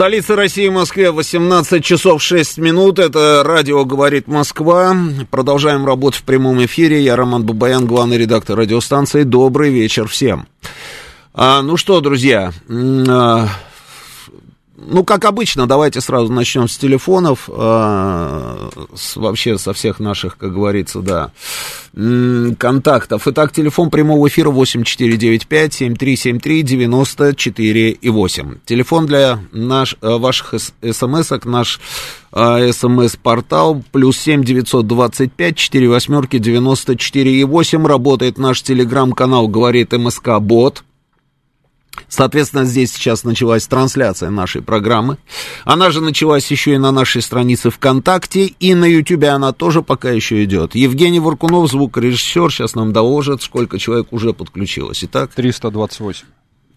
В столице России, Москве, 18 часов 6 минут. Это радио «Говорит Москва». Продолжаем работу в прямом эфире. Я Роман Бабаян, главный редактор радиостанции. Добрый вечер всем. А, ну что, друзья, а, ну, как обычно, давайте сразу начнем с телефонов, э, с, вообще со всех наших, как говорится, да, контактов. Итак, телефон прямого эфира 8495-7373-94 и 8. Телефон для наш, э, ваших смс-ок, наш э, смс-портал, плюс 7 925 4 восьмерки 94 и 8. Работает наш телеграм-канал, говорит МСК Бот. Соответственно, здесь сейчас началась трансляция нашей программы. Она же началась еще и на нашей странице ВКонтакте, и на Ютубе она тоже пока еще идет. Евгений Варкунов, звукорежиссер, сейчас нам доложит, сколько человек уже подключилось. Итак? 328.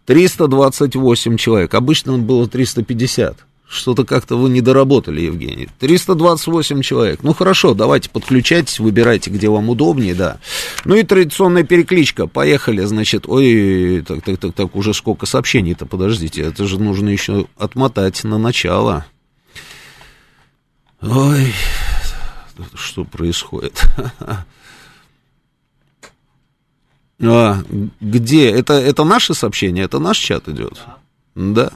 328 человек. Обычно было 350. Что-то как-то вы не доработали, Евгений. 328 человек. Ну хорошо, давайте подключайтесь, выбирайте, где вам удобнее, да. Ну и традиционная перекличка. Поехали, значит. Ой, так, так, так, так, уже сколько сообщений-то, подождите. Это же нужно еще отмотать на начало. Ой, что происходит? А, где? Это, это наше сообщение? Это наш чат идет? Да.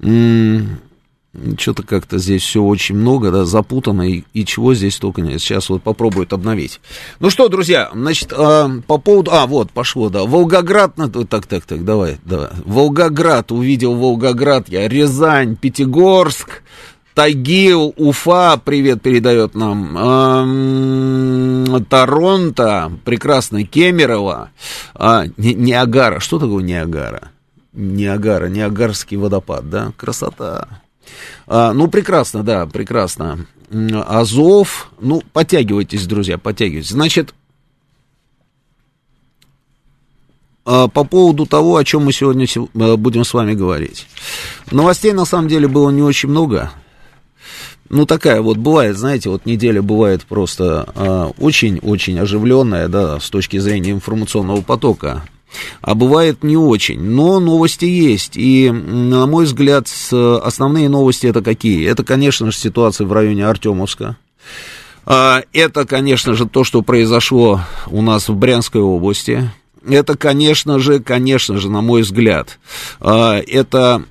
Что-то как-то здесь все очень много, да, запутано, и, и чего здесь только нет. Сейчас вот попробуют обновить. Ну что, друзья, значит, э, по поводу... А, вот, пошло, да. Волгоград... Так, так, так, давай, давай. Волгоград, увидел Волгоград я. Рязань, Пятигорск, Тагил, Уфа, привет передает нам. Эм, Торонто, прекрасно, Кемерово, э, Ниагара. Что такое Ниагара? Ниагара, Ниагарский водопад, да, красота. А, ну, прекрасно, да, прекрасно. Азов, ну, подтягивайтесь, друзья, подтягивайтесь. Значит, а, по поводу того, о чем мы сегодня э, будем с вами говорить. Новостей, на самом деле, было не очень много. Ну, такая вот бывает, знаете, вот неделя бывает просто очень-очень а, оживленная, да, с точки зрения информационного потока а бывает не очень. Но новости есть. И, на мой взгляд, основные новости это какие? Это, конечно же, ситуация в районе Артемовска. А, это, конечно же, то, что произошло у нас в Брянской области. Это, конечно же, конечно же, на мой взгляд, а, это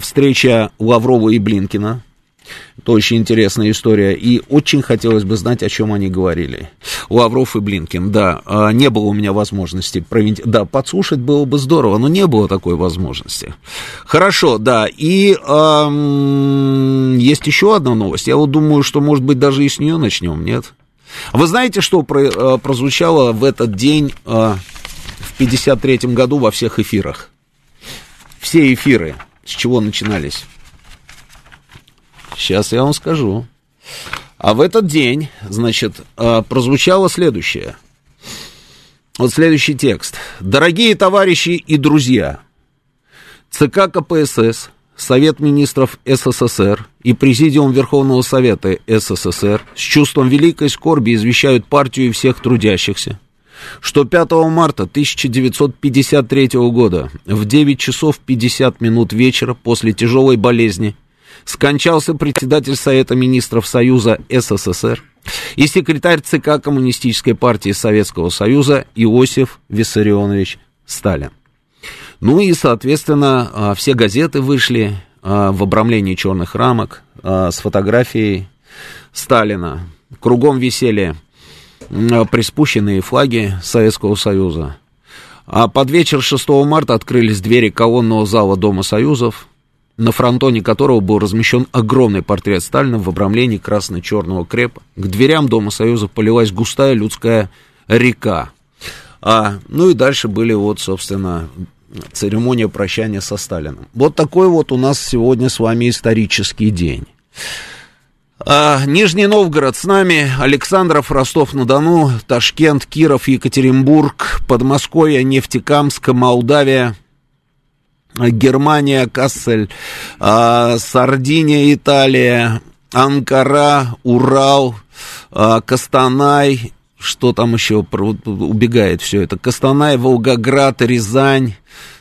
встреча Лаврова и Блинкина. Это очень интересная история. И очень хотелось бы знать, о чем они говорили. Лавров и Блинкин, да, а, не было у меня возможности провинить. Да, подслушать было бы здорово, но не было такой возможности. Хорошо, да. И эм, есть еще одна новость. Я вот думаю, что, может быть, даже и с нее начнем, нет? Вы знаете, что про, э, прозвучало в этот день э, в 53-м году во всех эфирах? Все эфиры, с чего начинались? Сейчас я вам скажу. А в этот день, значит, а, прозвучало следующее. Вот следующий текст. Дорогие товарищи и друзья, ЦК КПСС, Совет министров СССР и Президиум Верховного Совета СССР с чувством великой скорби извещают партию и всех трудящихся, что 5 марта 1953 года в 9 часов 50 минут вечера после тяжелой болезни скончался председатель Совета министров Союза СССР и секретарь ЦК Коммунистической партии Советского Союза Иосиф Виссарионович Сталин. Ну и, соответственно, а, все газеты вышли а, в обрамлении черных рамок а, с фотографией Сталина. Кругом висели приспущенные флаги Советского Союза. А под вечер 6 марта открылись двери колонного зала Дома Союзов, на фронтоне которого был размещен огромный портрет Сталина в обрамлении красно-черного крепа. К дверям Дома Союза полилась густая людская река. А, ну и дальше были вот, собственно, церемония прощания со Сталиным. Вот такой вот у нас сегодня с вами исторический день. А, Нижний Новгород с нами, Александров, Ростов-на-Дону, Ташкент, Киров, Екатеринбург, Подмосковье, Нефтекамск, Молдавия, Германия, Кассель, а, Сардиния, Италия, Анкара, Урал, а, Костанай, что там еще убегает все это, Костанай, Волгоград, Рязань,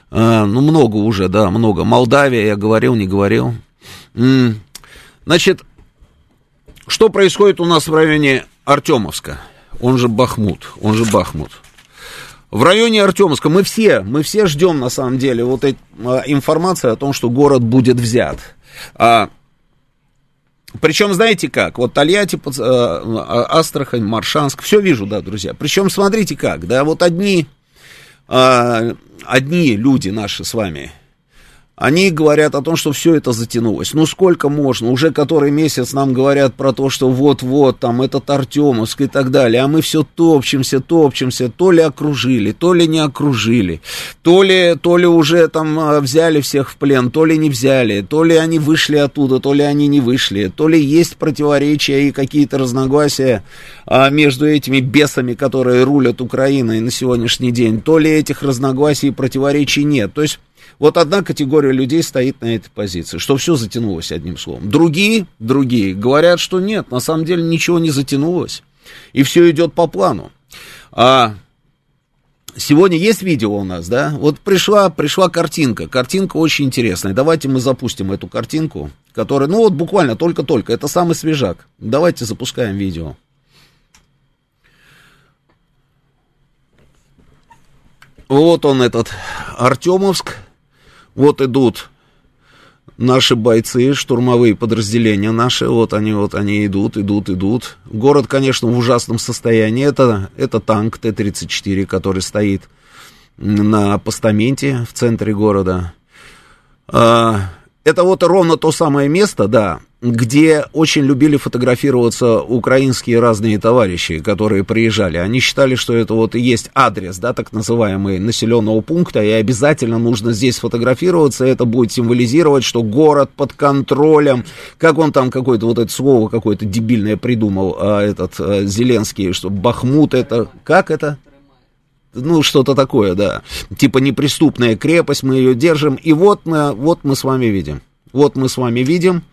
а, ну много уже, да, много, Молдавия, я говорил, не говорил. Значит, что происходит у нас в районе Артемовска, он же Бахмут, он же Бахмут. В районе Артемовска мы все, мы все ждем, на самом деле, вот этой а, информации о том, что город будет взят. А, причем, знаете как, вот Тольятти, а, Астрахань, Маршанск, все вижу, да, друзья. Причем, смотрите как, да, вот одни, а, одни люди наши с вами, они говорят о том, что все это затянулось. Ну, сколько можно? Уже который месяц нам говорят про то, что вот-вот, там, этот Артемовск и так далее. А мы все топчемся, топчемся. То ли окружили, то ли не окружили. То ли, то ли уже там а, взяли всех в плен, то ли не взяли. То ли они вышли оттуда, то ли они не вышли. То ли есть противоречия и какие-то разногласия а, между этими бесами, которые рулят Украиной на сегодняшний день. То ли этих разногласий и противоречий нет. То есть вот одна категория людей стоит на этой позиции, что все затянулось одним словом. Другие, другие говорят, что нет, на самом деле ничего не затянулось, и все идет по плану. А Сегодня есть видео у нас, да? Вот пришла, пришла картинка. Картинка очень интересная. Давайте мы запустим эту картинку, которая, ну вот буквально только-только. Это самый свежак. Давайте запускаем видео. Вот он этот Артемовск. Вот идут наши бойцы, штурмовые подразделения наши, вот они, вот они идут, идут, идут. Город, конечно, в ужасном состоянии. Это, это танк Т-34, который стоит на постаменте в центре города. А, это вот ровно то самое место, да, где очень любили фотографироваться украинские разные товарищи, которые приезжали. Они считали, что это вот и есть адрес, да, так называемый населенного пункта, и обязательно нужно здесь фотографироваться, это будет символизировать, что город под контролем, как он там какое-то вот это слово какое-то дебильное придумал, а, этот а, Зеленский, что Бахмут это, как это? ну, что-то такое, да, типа неприступная крепость, мы ее держим, и вот мы, вот мы с вами видим, вот мы с вами видим,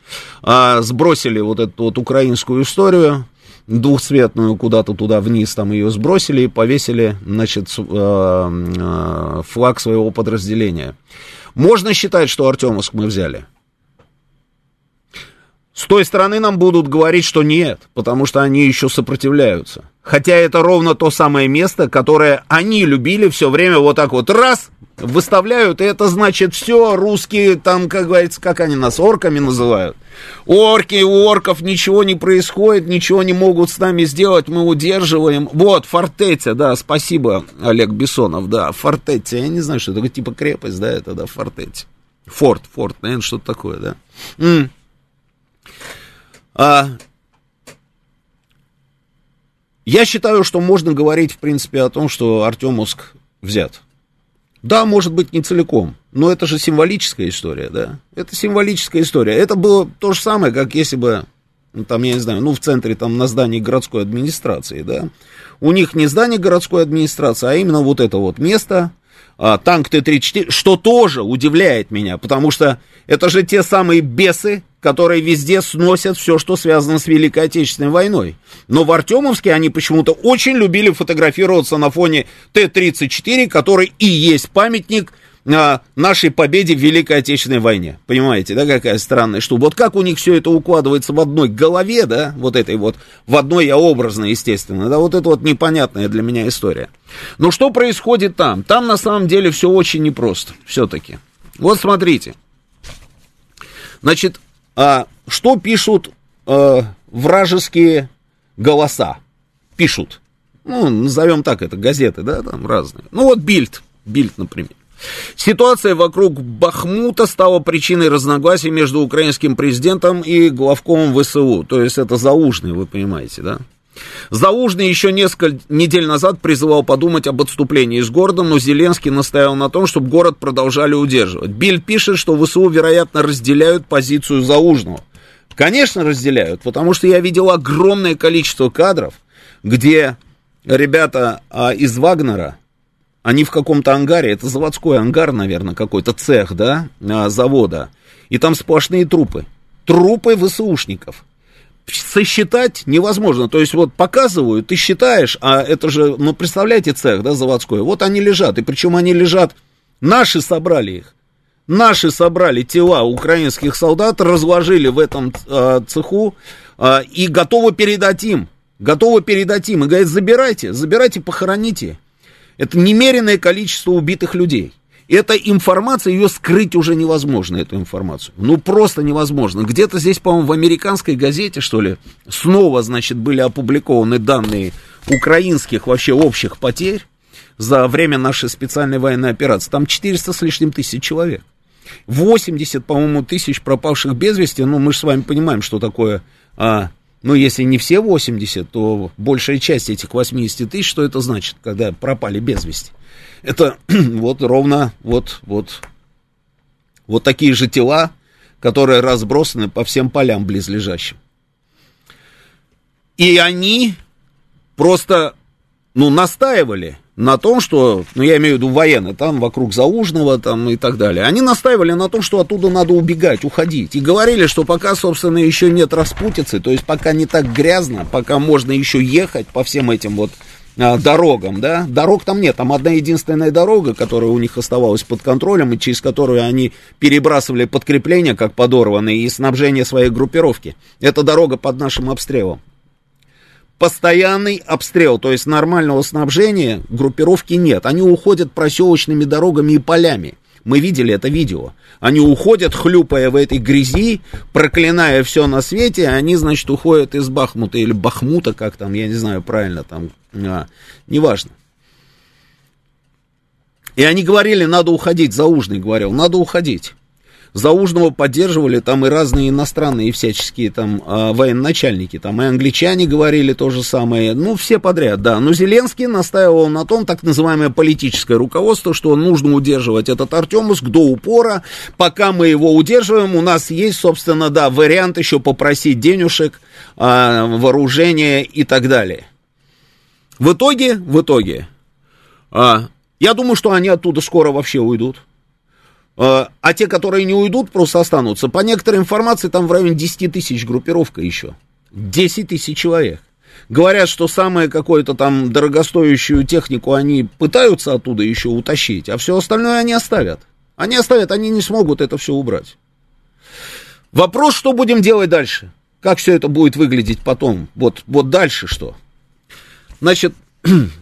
а, сбросили вот эту вот украинскую историю, двухцветную куда-то туда вниз, там ее сбросили и повесили, значит, а, а, флаг своего подразделения. Можно считать, что Артемовск мы взяли? С той стороны нам будут говорить, что нет, потому что они еще сопротивляются. Хотя это ровно то самое место, которое они любили все время вот так вот раз выставляют, и это значит все, русские там, как говорится, как они нас, орками называют. Орки, у орков ничего не происходит, ничего не могут с нами сделать, мы удерживаем. Вот, фортетя, да, спасибо, Олег Бессонов, да, фортетя, я не знаю, что это, типа крепость, да, это, да, фортетя. Форт, форт, наверное, что-то такое, да. М- а, я считаю, что можно говорить, в принципе, о том, что Артемовск взят. Да, может быть, не целиком, но это же символическая история, да? Это символическая история. Это было то же самое, как если бы, ну, там, я не знаю, ну, в центре, там, на здании городской администрации, да? У них не здание городской администрации, а именно вот это вот место, а, танк Т-34, что тоже удивляет меня, потому что это же те самые бесы, которые везде сносят все, что связано с Великой Отечественной войной. Но в Артемовске они почему-то очень любили фотографироваться на фоне Т-34, который и есть памятник а, нашей победе в Великой Отечественной войне. Понимаете, да, какая странная штука. Вот как у них все это укладывается в одной голове, да, вот этой вот, в одной я образно, естественно, да, вот это вот непонятная для меня история. Но что происходит там? Там на самом деле все очень непросто, все-таки. Вот смотрите. Значит, а, что пишут а, вражеские голоса? Пишут. Ну, назовем так это, газеты, да, там разные. Ну, вот Бильд, Бильд, например. Ситуация вокруг Бахмута стала причиной разногласий между украинским президентом и главкомом ВСУ. То есть это заужный, вы понимаете, да? Заужный еще несколько недель назад призывал подумать об отступлении из города, но Зеленский настоял на том, чтобы город продолжали удерживать. Биль пишет, что ВСУ, вероятно, разделяют позицию Заужного. Конечно, разделяют, потому что я видел огромное количество кадров, где ребята а, из Вагнера, они в каком-то ангаре, это заводской ангар, наверное, какой-то цех, да, а, завода, и там сплошные трупы. Трупы ВСУшников сосчитать невозможно. То есть вот показывают, ты считаешь, а это же, ну, представляете, цех, да, заводской. Вот они лежат, и причем они лежат, наши собрали их. Наши собрали тела украинских солдат, разложили в этом э, цеху э, и готовы передать им. Готовы передать им. И говорят, забирайте, забирайте, похороните. Это немеренное количество убитых людей. Эта информация, ее скрыть уже невозможно, эту информацию. Ну, просто невозможно. Где-то здесь, по-моему, в американской газете, что ли, снова, значит, были опубликованы данные украинских вообще общих потерь за время нашей специальной военной операции. Там 400 с лишним тысяч человек. 80, по-моему, тысяч пропавших без вести. Ну, мы же с вами понимаем, что такое... А, ну, если не все 80, то большая часть этих 80 тысяч, что это значит, когда пропали без вести? Это вот ровно вот, вот, вот такие же тела, которые разбросаны по всем полям близлежащим. И они просто, ну, настаивали на том, что, ну, я имею в виду военные, там вокруг Заужного там и так далее, они настаивали на том, что оттуда надо убегать, уходить. И говорили, что пока, собственно, еще нет распутицы, то есть пока не так грязно, пока можно еще ехать по всем этим вот дорогам, да, дорог там нет, там одна единственная дорога, которая у них оставалась под контролем, и через которую они перебрасывали подкрепления, как подорванные, и снабжение своей группировки. Это дорога под нашим обстрелом. Постоянный обстрел, то есть нормального снабжения группировки нет. Они уходят проселочными дорогами и полями. Мы видели это видео. Они уходят, хлюпая в этой грязи, проклиная все на свете, они, значит, уходят из Бахмута или Бахмута, как там, я не знаю правильно, там, а, неважно. И они говорили, надо уходить, Заужный говорил, надо уходить. Заужного поддерживали там и разные иностранные всяческие там э, военачальники, там и англичане говорили то же самое, ну, все подряд, да. Но Зеленский настаивал на том, так называемое политическое руководство, что нужно удерживать этот Артемовск до упора. Пока мы его удерживаем, у нас есть, собственно, да, вариант еще попросить денежек, э, вооружения и так далее. В итоге, в итоге, э, я думаю, что они оттуда скоро вообще уйдут. А, те, которые не уйдут, просто останутся. По некоторой информации, там в районе 10 тысяч группировка еще. 10 тысяч человек. Говорят, что самое какое-то там дорогостоящую технику они пытаются оттуда еще утащить, а все остальное они оставят. Они оставят, они не смогут это все убрать. Вопрос, что будем делать дальше? Как все это будет выглядеть потом? Вот, вот дальше что? Значит,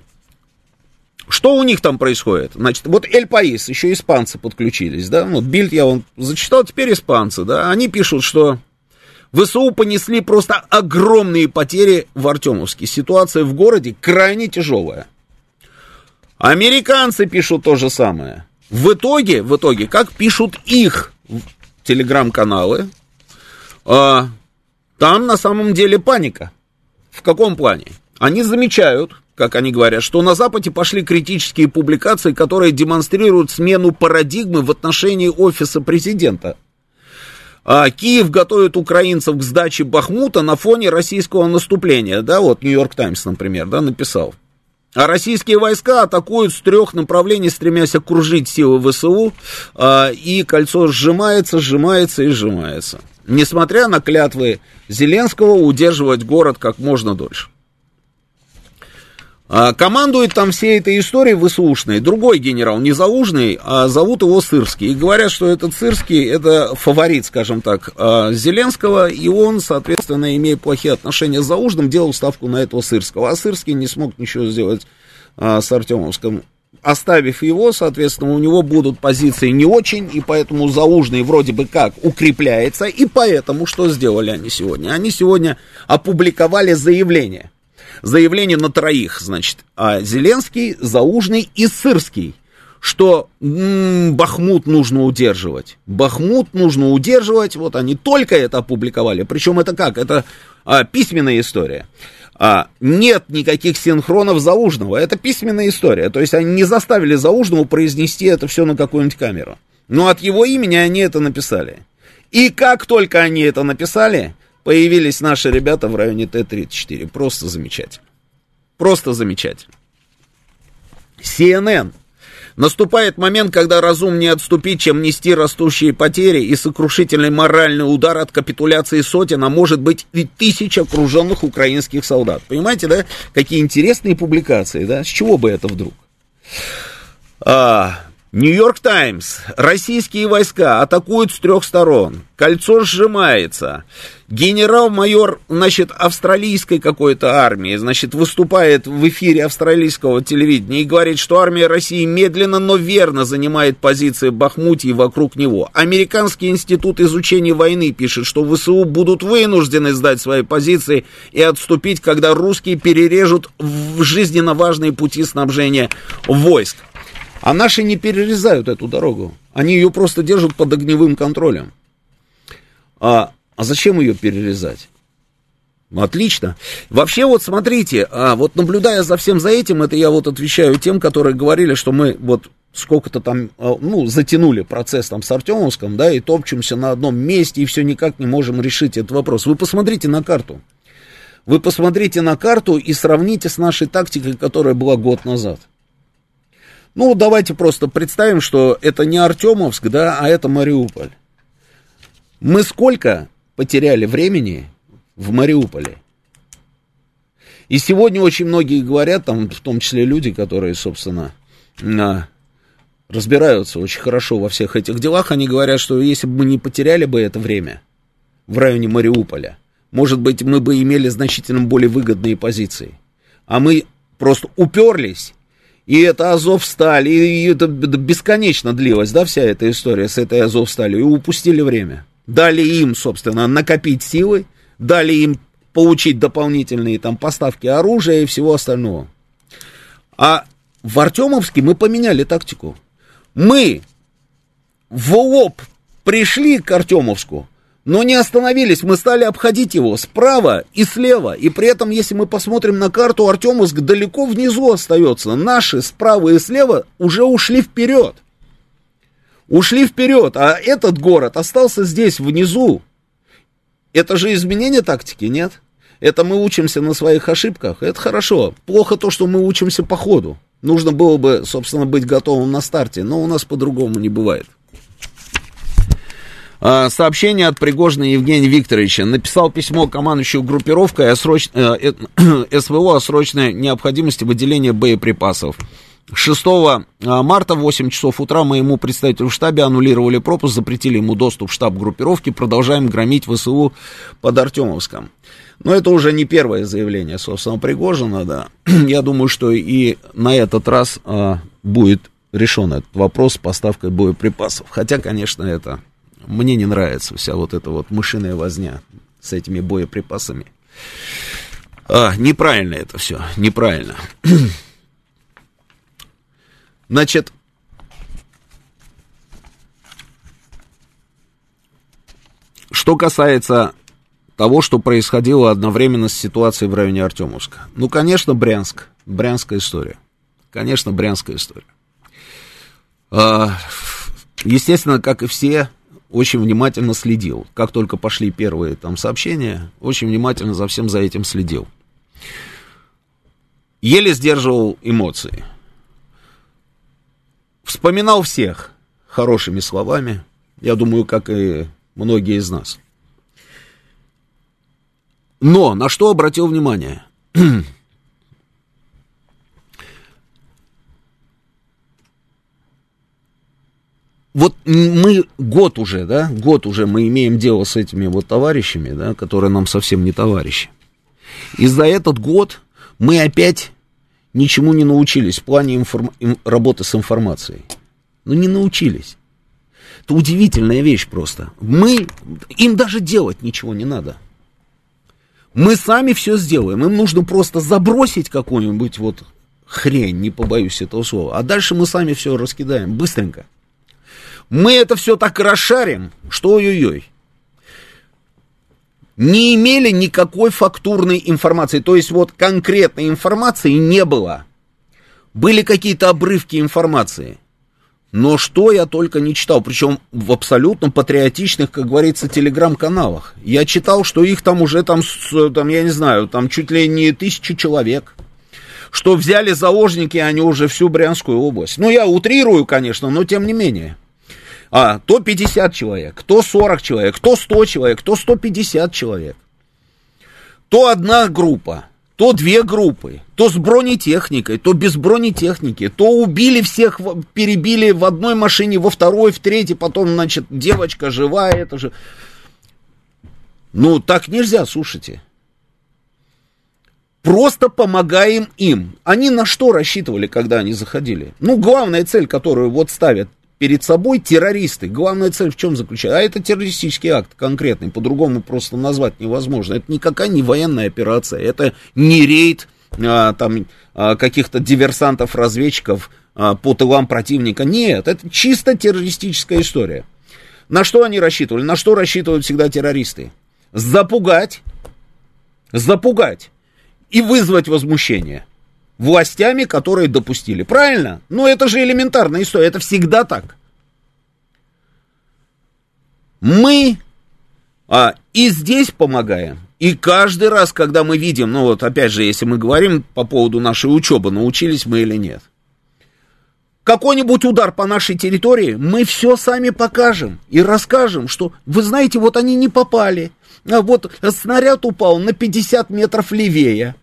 Что у них там происходит? Значит, вот Эль Паис, еще испанцы подключились, да, вот Бильд я он зачитал, теперь испанцы, да, они пишут, что ВСУ понесли просто огромные потери в Артемовске. Ситуация в городе крайне тяжелая. Американцы пишут то же самое. В итоге, в итоге, как пишут их телеграм-каналы, э, там на самом деле паника. В каком плане? Они замечают, как они говорят, что на Западе пошли критические публикации, которые демонстрируют смену парадигмы в отношении офиса президента. А Киев готовит украинцев к сдаче Бахмута на фоне российского наступления. Да, вот Нью-Йорк Таймс, например, да, написал. А российские войска атакуют с трех направлений, стремясь окружить силы ВСУ, а, и кольцо сжимается, сжимается и сжимается. Несмотря на клятвы Зеленского удерживать город как можно дольше. А, командует там всей этой историей ВСУшной другой генерал, не Заужный, а зовут его Сырский. И говорят, что этот Сырский, это фаворит, скажем так, а, Зеленского, и он, соответственно, имея плохие отношения с Заужным, делал ставку на этого Сырского. А Сырский не смог ничего сделать а, с Артемовским. Оставив его, соответственно, у него будут позиции не очень, и поэтому Заужный вроде бы как укрепляется, и поэтому что сделали они сегодня? Они сегодня опубликовали заявление – заявление на троих, значит, а Зеленский, Заужный и Сырский, что м-м, Бахмут нужно удерживать. Бахмут нужно удерживать, вот они только это опубликовали, причем это как, это а, письменная история. А, нет никаких синхронов Залужного. Это письменная история. То есть они не заставили Залужного произнести это все на какую-нибудь камеру. Но от его имени они это написали. И как только они это написали, появились наши ребята в районе Т-34. Просто замечательно. Просто замечательно. CNN Наступает момент, когда разумнее отступить, чем нести растущие потери, и сокрушительный моральный удар от капитуляции сотен, а может быть и тысяч окруженных украинских солдат. Понимаете, да? Какие интересные публикации, да? С чего бы это вдруг? А, Нью-Йорк Таймс. Российские войска атакуют с трех сторон. Кольцо сжимается. Генерал-майор, значит, австралийской какой-то армии, значит, выступает в эфире австралийского телевидения и говорит, что армия России медленно, но верно занимает позиции Бахмутии вокруг него. Американский институт изучения войны пишет, что ВСУ будут вынуждены сдать свои позиции и отступить, когда русские перережут в жизненно важные пути снабжения войск. А наши не перерезают эту дорогу. Они ее просто держат под огневым контролем. А, а зачем ее перерезать? Отлично. Вообще вот смотрите, а вот наблюдая за всем за этим, это я вот отвечаю тем, которые говорили, что мы вот сколько-то там, а, ну, затянули процесс там с Артемовском, да, и топчемся на одном месте, и все никак не можем решить этот вопрос. Вы посмотрите на карту. Вы посмотрите на карту и сравните с нашей тактикой, которая была год назад. Ну, давайте просто представим, что это не Артемовск, да, а это Мариуполь. Мы сколько потеряли времени в Мариуполе? И сегодня очень многие говорят, там, в том числе люди, которые, собственно, разбираются очень хорошо во всех этих делах, они говорят, что если бы мы не потеряли бы это время в районе Мариуполя, может быть, мы бы имели значительно более выгодные позиции. А мы просто уперлись и это Азов стали, и это бесконечно длилась, да, вся эта история с этой Азов стали, и упустили время. Дали им, собственно, накопить силы, дали им получить дополнительные там поставки оружия и всего остального. А в Артемовске мы поменяли тактику. Мы в лоб пришли к Артемовску, но не остановились, мы стали обходить его справа и слева. И при этом, если мы посмотрим на карту, Артемовск далеко внизу остается. Наши справа и слева уже ушли вперед. Ушли вперед, а этот город остался здесь, внизу. Это же изменение тактики, нет? Это мы учимся на своих ошибках, это хорошо. Плохо то, что мы учимся по ходу. Нужно было бы, собственно, быть готовым на старте, но у нас по-другому не бывает. А, сообщение от Пригожина Евгения Викторовича. Написал письмо командующему группировкой о сроч... Э, э, СВО о срочной необходимости выделения боеприпасов. 6 а, марта в 8 часов утра моему представителю в штабе аннулировали пропуск, запретили ему доступ в штаб группировки, продолжаем громить ВСУ под Артемовском. Но это уже не первое заявление, собственно, Пригожина, да. Я думаю, что и на этот раз а, будет решен этот вопрос с поставкой боеприпасов. Хотя, конечно, это мне не нравится вся вот эта вот мышиная возня с этими боеприпасами. А, неправильно это все, неправильно. Значит, что касается того, что происходило одновременно с ситуацией в районе Артемовска. Ну, конечно, Брянск. Брянская история. Конечно, Брянская история. А, естественно, как и все, очень внимательно следил. Как только пошли первые там сообщения, очень внимательно за всем за этим следил. Еле сдерживал эмоции. Вспоминал всех хорошими словами, я думаю, как и многие из нас. Но на что обратил внимание? вот мы год уже, да, год уже мы имеем дело с этими вот товарищами, да, которые нам совсем не товарищи. И за этот год мы опять ничему не научились в плане информ... работы с информацией. Ну, не научились. Это удивительная вещь просто. Мы, им даже делать ничего не надо. Мы сами все сделаем. Им нужно просто забросить какую-нибудь вот хрень, не побоюсь этого слова. А дальше мы сами все раскидаем быстренько. Мы это все так расшарим, что ой-ой-ой. Не имели никакой фактурной информации. То есть вот конкретной информации не было. Были какие-то обрывки информации. Но что я только не читал, причем в абсолютно патриотичных, как говорится, телеграм-каналах. Я читал, что их там уже там, там, я не знаю, там чуть ли не тысячи человек. Что взяли заложники они уже всю Брянскую область. Ну, я утрирую, конечно, но тем не менее. А, то 50 человек, то 40 человек, то 100 человек, то 150 человек. То одна группа, то две группы, то с бронетехникой, то без бронетехники, то убили всех, перебили в одной машине, во второй, в третьей, потом, значит, девочка живая, это же... Ну, так нельзя, слушайте. Просто помогаем им. Они на что рассчитывали, когда они заходили? Ну, главная цель, которую вот ставят перед собой террористы. Главная цель в чем заключается? А это террористический акт конкретный, по-другому просто назвать невозможно. Это никакая не военная операция, это не рейд а, там, а, каких-то диверсантов, разведчиков а, по тылам противника. Нет, это чисто террористическая история. На что они рассчитывали? На что рассчитывают всегда террористы? Запугать, запугать и вызвать возмущение властями, которые допустили. Правильно? Но это же элементарная история, это всегда так. Мы а, и здесь помогаем. И каждый раз, когда мы видим, ну вот опять же, если мы говорим по поводу нашей учебы, научились мы или нет. Какой-нибудь удар по нашей территории, мы все сами покажем и расскажем, что, вы знаете, вот они не попали. А вот снаряд упал на 50 метров левее.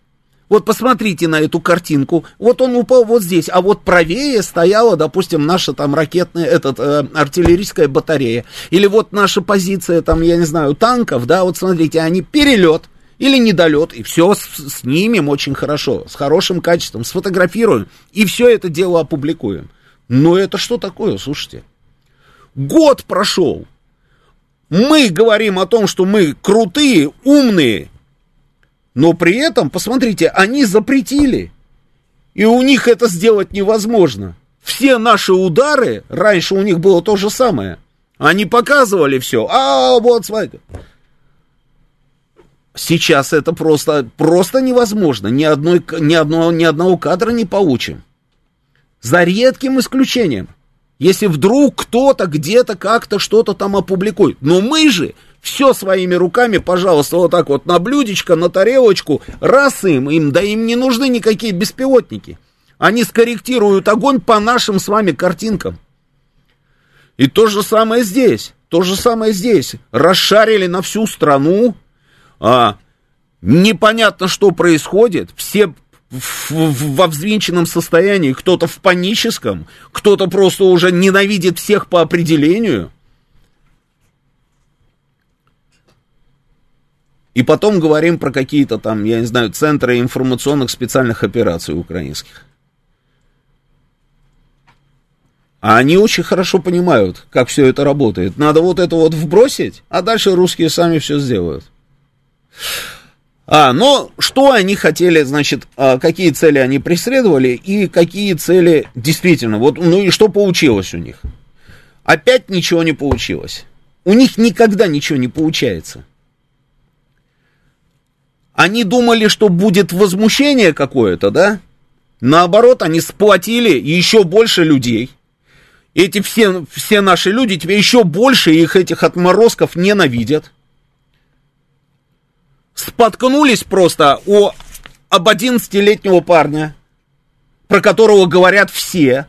Вот посмотрите на эту картинку. Вот он упал вот здесь, а вот правее стояла, допустим, наша там ракетная, этот, э, артиллерийская батарея. Или вот наша позиция там, я не знаю, танков, да, вот смотрите, они перелет или недолет, и все снимем очень хорошо, с хорошим качеством, сфотографируем, и все это дело опубликуем. Но это что такое, слушайте? Год прошел. Мы говорим о том, что мы крутые, умные, но при этом, посмотрите, они запретили. И у них это сделать невозможно. Все наши удары, раньше у них было то же самое. Они показывали все. А, вот, смотрите. Сейчас это просто, просто невозможно. Ни, одной, ни, одного, ни одного кадра не получим. За редким исключением. Если вдруг кто-то где-то как-то что-то там опубликует. Но мы же все своими руками, пожалуйста, вот так вот на блюдечко, на тарелочку, раз им, им, да им не нужны никакие беспилотники. Они скорректируют огонь по нашим с вами картинкам. И то же самое здесь, то же самое здесь. Расшарили на всю страну, а, непонятно, что происходит, все в, во взвинченном состоянии, кто-то в паническом, кто-то просто уже ненавидит всех по определению – И потом говорим про какие-то там, я не знаю, центры информационных специальных операций украинских. А они очень хорошо понимают, как все это работает. Надо вот это вот вбросить, а дальше русские сами все сделают. А, но что они хотели, значит, а, какие цели они преследовали и какие цели действительно, вот, ну и что получилось у них? Опять ничего не получилось. У них никогда ничего не получается. Они думали, что будет возмущение какое-то, да? Наоборот, они сплотили еще больше людей. Эти все, все наши люди теперь еще больше их этих отморозков ненавидят. Споткнулись просто о, об 11-летнего парня, про которого говорят все.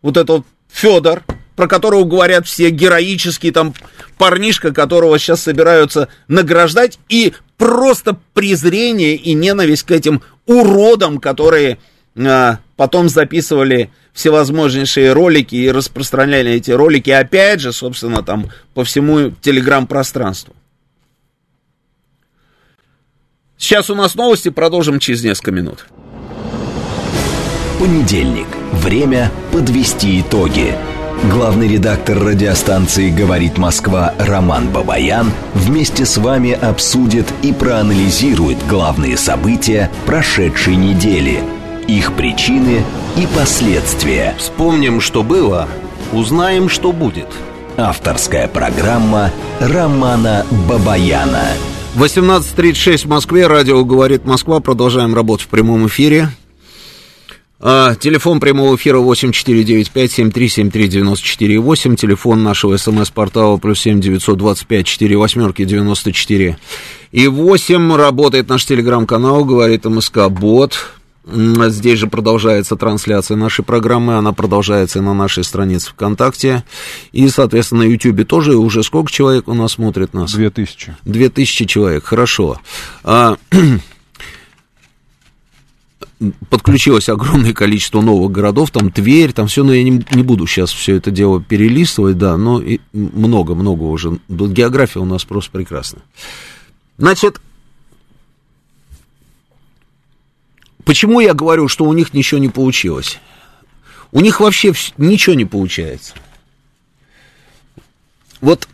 Вот этот Федор, про которого говорят все, героический там парнишка, которого сейчас собираются награждать, и просто презрение и ненависть к этим уродам, которые а, потом записывали всевозможнейшие ролики и распространяли эти ролики, опять же, собственно, там по всему телеграм-пространству. Сейчас у нас новости, продолжим через несколько минут. Понедельник. Время подвести итоги. Главный редактор радиостанции «Говорит Москва» Роман Бабаян вместе с вами обсудит и проанализирует главные события прошедшей недели, их причины и последствия. Вспомним, что было, узнаем, что будет. Авторская программа Романа Бабаяна. 18.36 в Москве, радио «Говорит Москва». Продолжаем работу в прямом эфире. А, телефон прямого эфира 8495-7373-94-8. Телефон нашего смс-портала плюс 7 925 4 восьмерки 94 и 8. Работает наш телеграм-канал «Говорит МСК Бот». Здесь же продолжается трансляция нашей программы, она продолжается на нашей странице ВКонтакте. И, соответственно, на Ютьюбе тоже уже сколько человек у нас смотрит нас? Две тысячи. Две тысячи человек, хорошо. А, подключилось огромное количество новых городов, там Тверь, там все, но я не, не буду сейчас все это дело перелистывать, да, но много-много уже. География у нас просто прекрасна. Значит, почему я говорю, что у них ничего не получилось? У них вообще ничего не получается. Вот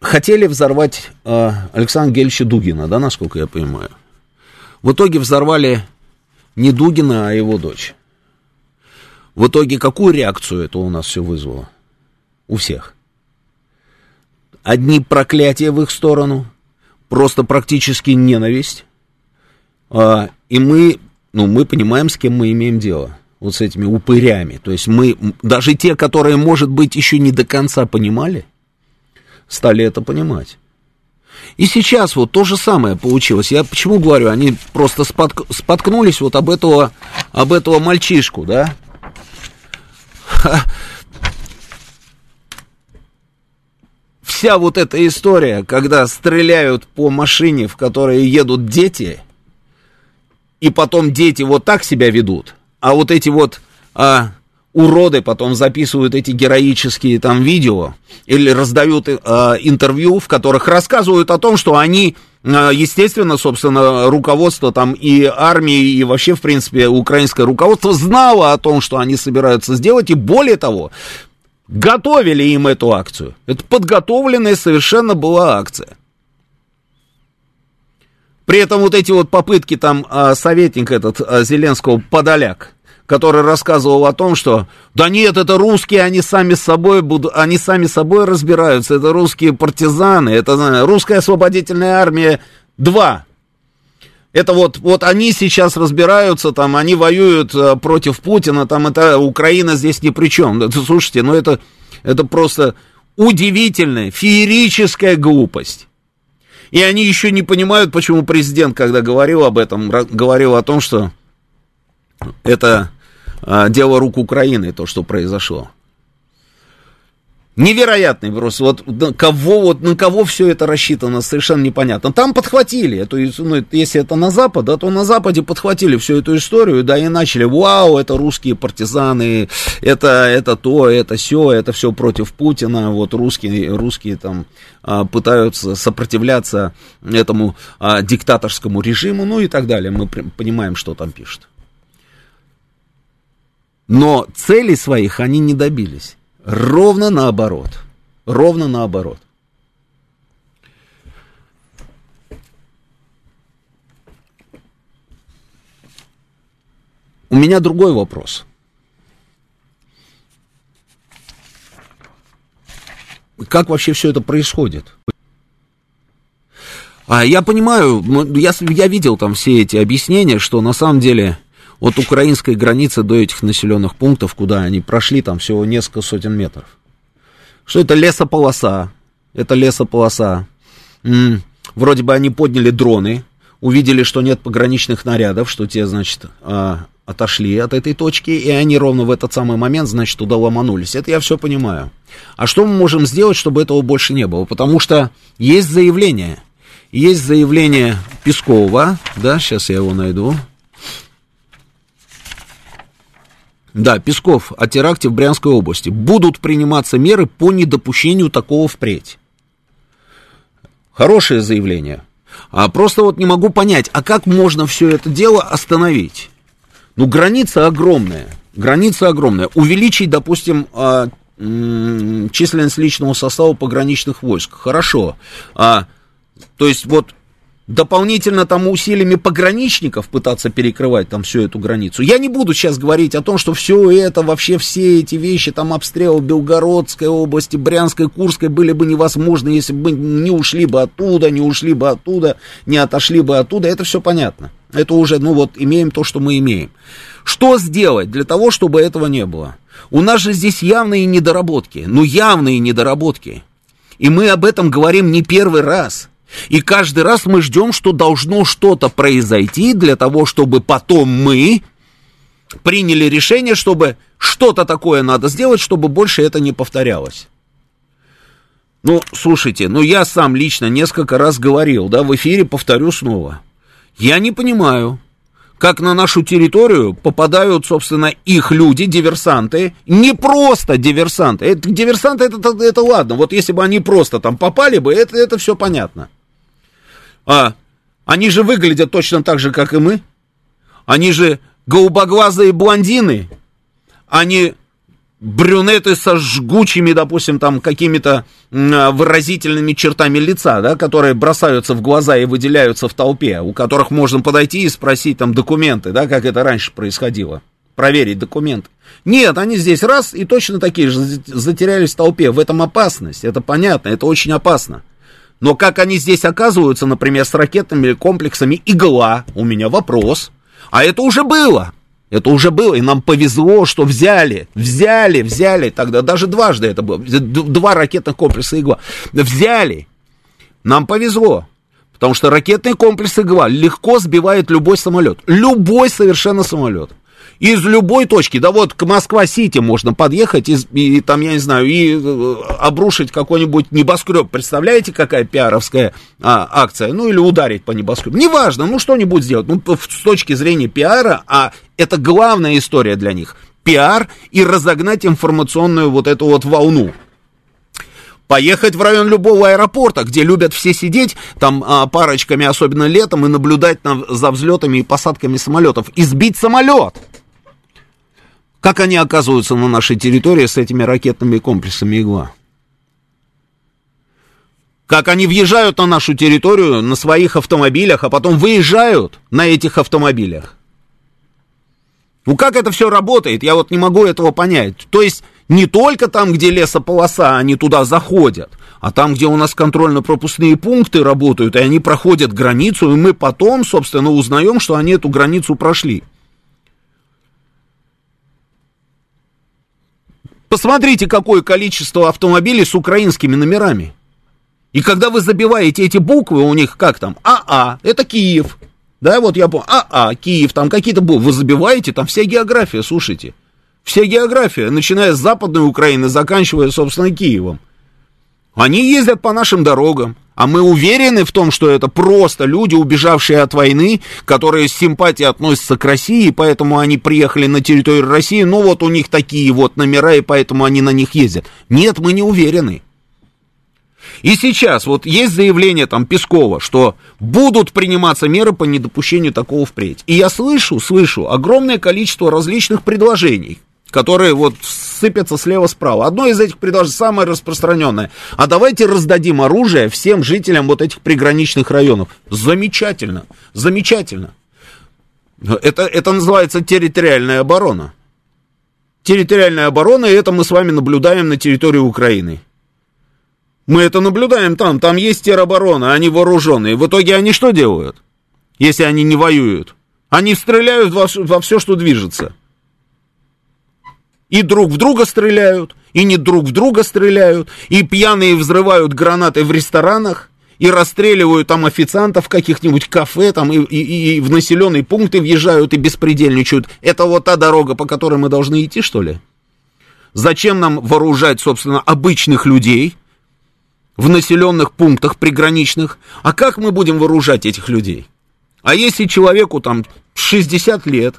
хотели взорвать э, Александра Гельевича Дугина, да, насколько я понимаю. В итоге взорвали не Дугина, а его дочь. В итоге какую реакцию это у нас все вызвало? У всех. Одни проклятия в их сторону, просто практически ненависть. А, и мы, ну, мы понимаем, с кем мы имеем дело. Вот с этими упырями. То есть мы, даже те, которые, может быть, еще не до конца понимали, стали это понимать. И сейчас вот то же самое получилось. Я почему говорю, они просто спотк... споткнулись вот об этого, об этого мальчишку, да? Вся вот эта история, когда стреляют по машине, в которой едут дети, и потом дети вот так себя ведут, а вот эти вот а, уроды потом записывают эти героические там видео или раздают э, интервью, в которых рассказывают о том, что они, э, естественно, собственно, руководство там и армии, и вообще, в принципе, украинское руководство знало о том, что они собираются сделать, и более того, готовили им эту акцию. Это подготовленная совершенно была акция. При этом вот эти вот попытки там э, советник этот э, Зеленского Подоляк, который рассказывал о том, что да нет, это русские, они сами собой будут, они сами собой разбираются, это русские партизаны, это русская освободительная армия 2. Это вот, вот они сейчас разбираются, там, они воюют э, против Путина, там, это Украина здесь ни при чем. Слушайте, ну это, это просто удивительная, феерическая глупость. И они еще не понимают, почему президент, когда говорил об этом, говорил о том, что это дело рук Украины, то, что произошло. Невероятный просто. Вот на кого, вот на кого все это рассчитано, совершенно непонятно. Там подхватили, то есть, ну, если это на Запад, да, то на Западе подхватили всю эту историю, да, и начали, вау, это русские партизаны, это, это то, это все, это все против Путина, вот русские, русские там а, пытаются сопротивляться этому а, диктаторскому режиму, ну и так далее. Мы понимаем, что там пишут. Но целей своих они не добились. Ровно наоборот. Ровно наоборот. У меня другой вопрос. Как вообще все это происходит? А я понимаю, я, я видел там все эти объяснения, что на самом деле от украинской границы до этих населенных пунктов, куда они прошли, там всего несколько сотен метров. Что это лесополоса, это лесополоса. М-м, вроде бы они подняли дроны, увидели, что нет пограничных нарядов, что те, значит, а, отошли от этой точки, и они ровно в этот самый момент, значит, туда ломанулись. Это я все понимаю. А что мы можем сделать, чтобы этого больше не было? Потому что есть заявление. Есть заявление Пескова, да, сейчас я его найду. Да, Песков о теракте в Брянской области. Будут приниматься меры по недопущению такого впредь. Хорошее заявление. А просто вот не могу понять, а как можно все это дело остановить? Ну, граница огромная. Граница огромная. Увеличить, допустим, а, численность личного состава пограничных войск. Хорошо. А, то есть вот дополнительно там усилиями пограничников пытаться перекрывать там всю эту границу. Я не буду сейчас говорить о том, что все это, вообще все эти вещи, там обстрелы Белгородской области, Брянской, Курской были бы невозможны, если бы не ушли бы оттуда, не ушли бы оттуда, не отошли бы оттуда, это все понятно. Это уже, ну вот, имеем то, что мы имеем. Что сделать для того, чтобы этого не было? У нас же здесь явные недоработки, ну явные недоработки. И мы об этом говорим не первый раз – и каждый раз мы ждем, что должно что-то произойти для того, чтобы потом мы приняли решение, чтобы что-то такое надо сделать, чтобы больше это не повторялось. Ну, слушайте, ну я сам лично несколько раз говорил, да, в эфире повторю снова. Я не понимаю, как на нашу территорию попадают, собственно, их люди, диверсанты, не просто диверсанты. Это, диверсанты это, это, это ладно, вот если бы они просто там попали бы, это, это все понятно. А они же выглядят точно так же, как и мы. Они же голубоглазые блондины. Они брюнеты со жгучими, допустим, там какими-то выразительными чертами лица, да, которые бросаются в глаза и выделяются в толпе, у которых можно подойти и спросить там документы, да, как это раньше происходило, проверить документы. Нет, они здесь раз и точно такие же затерялись в толпе. В этом опасность, это понятно, это очень опасно. Но как они здесь оказываются, например, с ракетными комплексами «Игла», у меня вопрос. А это уже было. Это уже было, и нам повезло, что взяли, взяли, взяли, тогда даже дважды это было, два ракетных комплекса «Игла». Взяли. Нам повезло, потому что ракетный комплекс «Игла» легко сбивает любой самолет. Любой совершенно самолет из любой точки, да вот к Москва-Сити можно подъехать и, и там, я не знаю, и э, обрушить какой-нибудь небоскреб. Представляете, какая пиаровская а, акция? Ну, или ударить по небоскребу. Неважно, ну, что-нибудь сделать. Ну, с точки зрения пиара, а это главная история для них. Пиар и разогнать информационную вот эту вот волну поехать в район любого аэропорта, где любят все сидеть там а, парочками, особенно летом, и наблюдать на, за взлетами и посадками самолетов, и сбить самолет. Как они оказываются на нашей территории с этими ракетными комплексами «Игла»? Как они въезжают на нашу территорию на своих автомобилях, а потом выезжают на этих автомобилях? Ну как это все работает? Я вот не могу этого понять. То есть не только там, где лесополоса, они туда заходят, а там, где у нас контрольно-пропускные пункты работают, и они проходят границу, и мы потом, собственно, узнаем, что они эту границу прошли. Посмотрите, какое количество автомобилей с украинскими номерами. И когда вы забиваете эти буквы, у них как там? АА, это Киев. Да, вот я помню, АА, Киев, там какие-то буквы. Вы забиваете, там вся география, слушайте. Вся география, начиная с Западной Украины, заканчивая, собственно, Киевом. Они ездят по нашим дорогам, а мы уверены в том, что это просто люди, убежавшие от войны, которые с симпатией относятся к России, поэтому они приехали на территорию России, ну вот у них такие вот номера, и поэтому они на них ездят. Нет, мы не уверены. И сейчас вот есть заявление там Пескова, что будут приниматься меры по недопущению такого впредь. И я слышу, слышу огромное количество различных предложений, которые вот сыпятся слева-справа. Одно из этих предложений самое распространенное. А давайте раздадим оружие всем жителям вот этих приграничных районов. Замечательно, замечательно. Это, это называется территориальная оборона. Территориальная оборона, и это мы с вами наблюдаем на территории Украины. Мы это наблюдаем там, там есть тероборона, они вооруженные. В итоге они что делают, если они не воюют? Они стреляют во, во все, что движется. И друг в друга стреляют, и не друг в друга стреляют, и пьяные взрывают гранаты в ресторанах, и расстреливают там официантов каких-нибудь кафе, там, и, и, и в населенные пункты въезжают и беспредельничают. Это вот та дорога, по которой мы должны идти, что ли? Зачем нам вооружать, собственно, обычных людей в населенных пунктах приграничных? А как мы будем вооружать этих людей? А если человеку там 60 лет,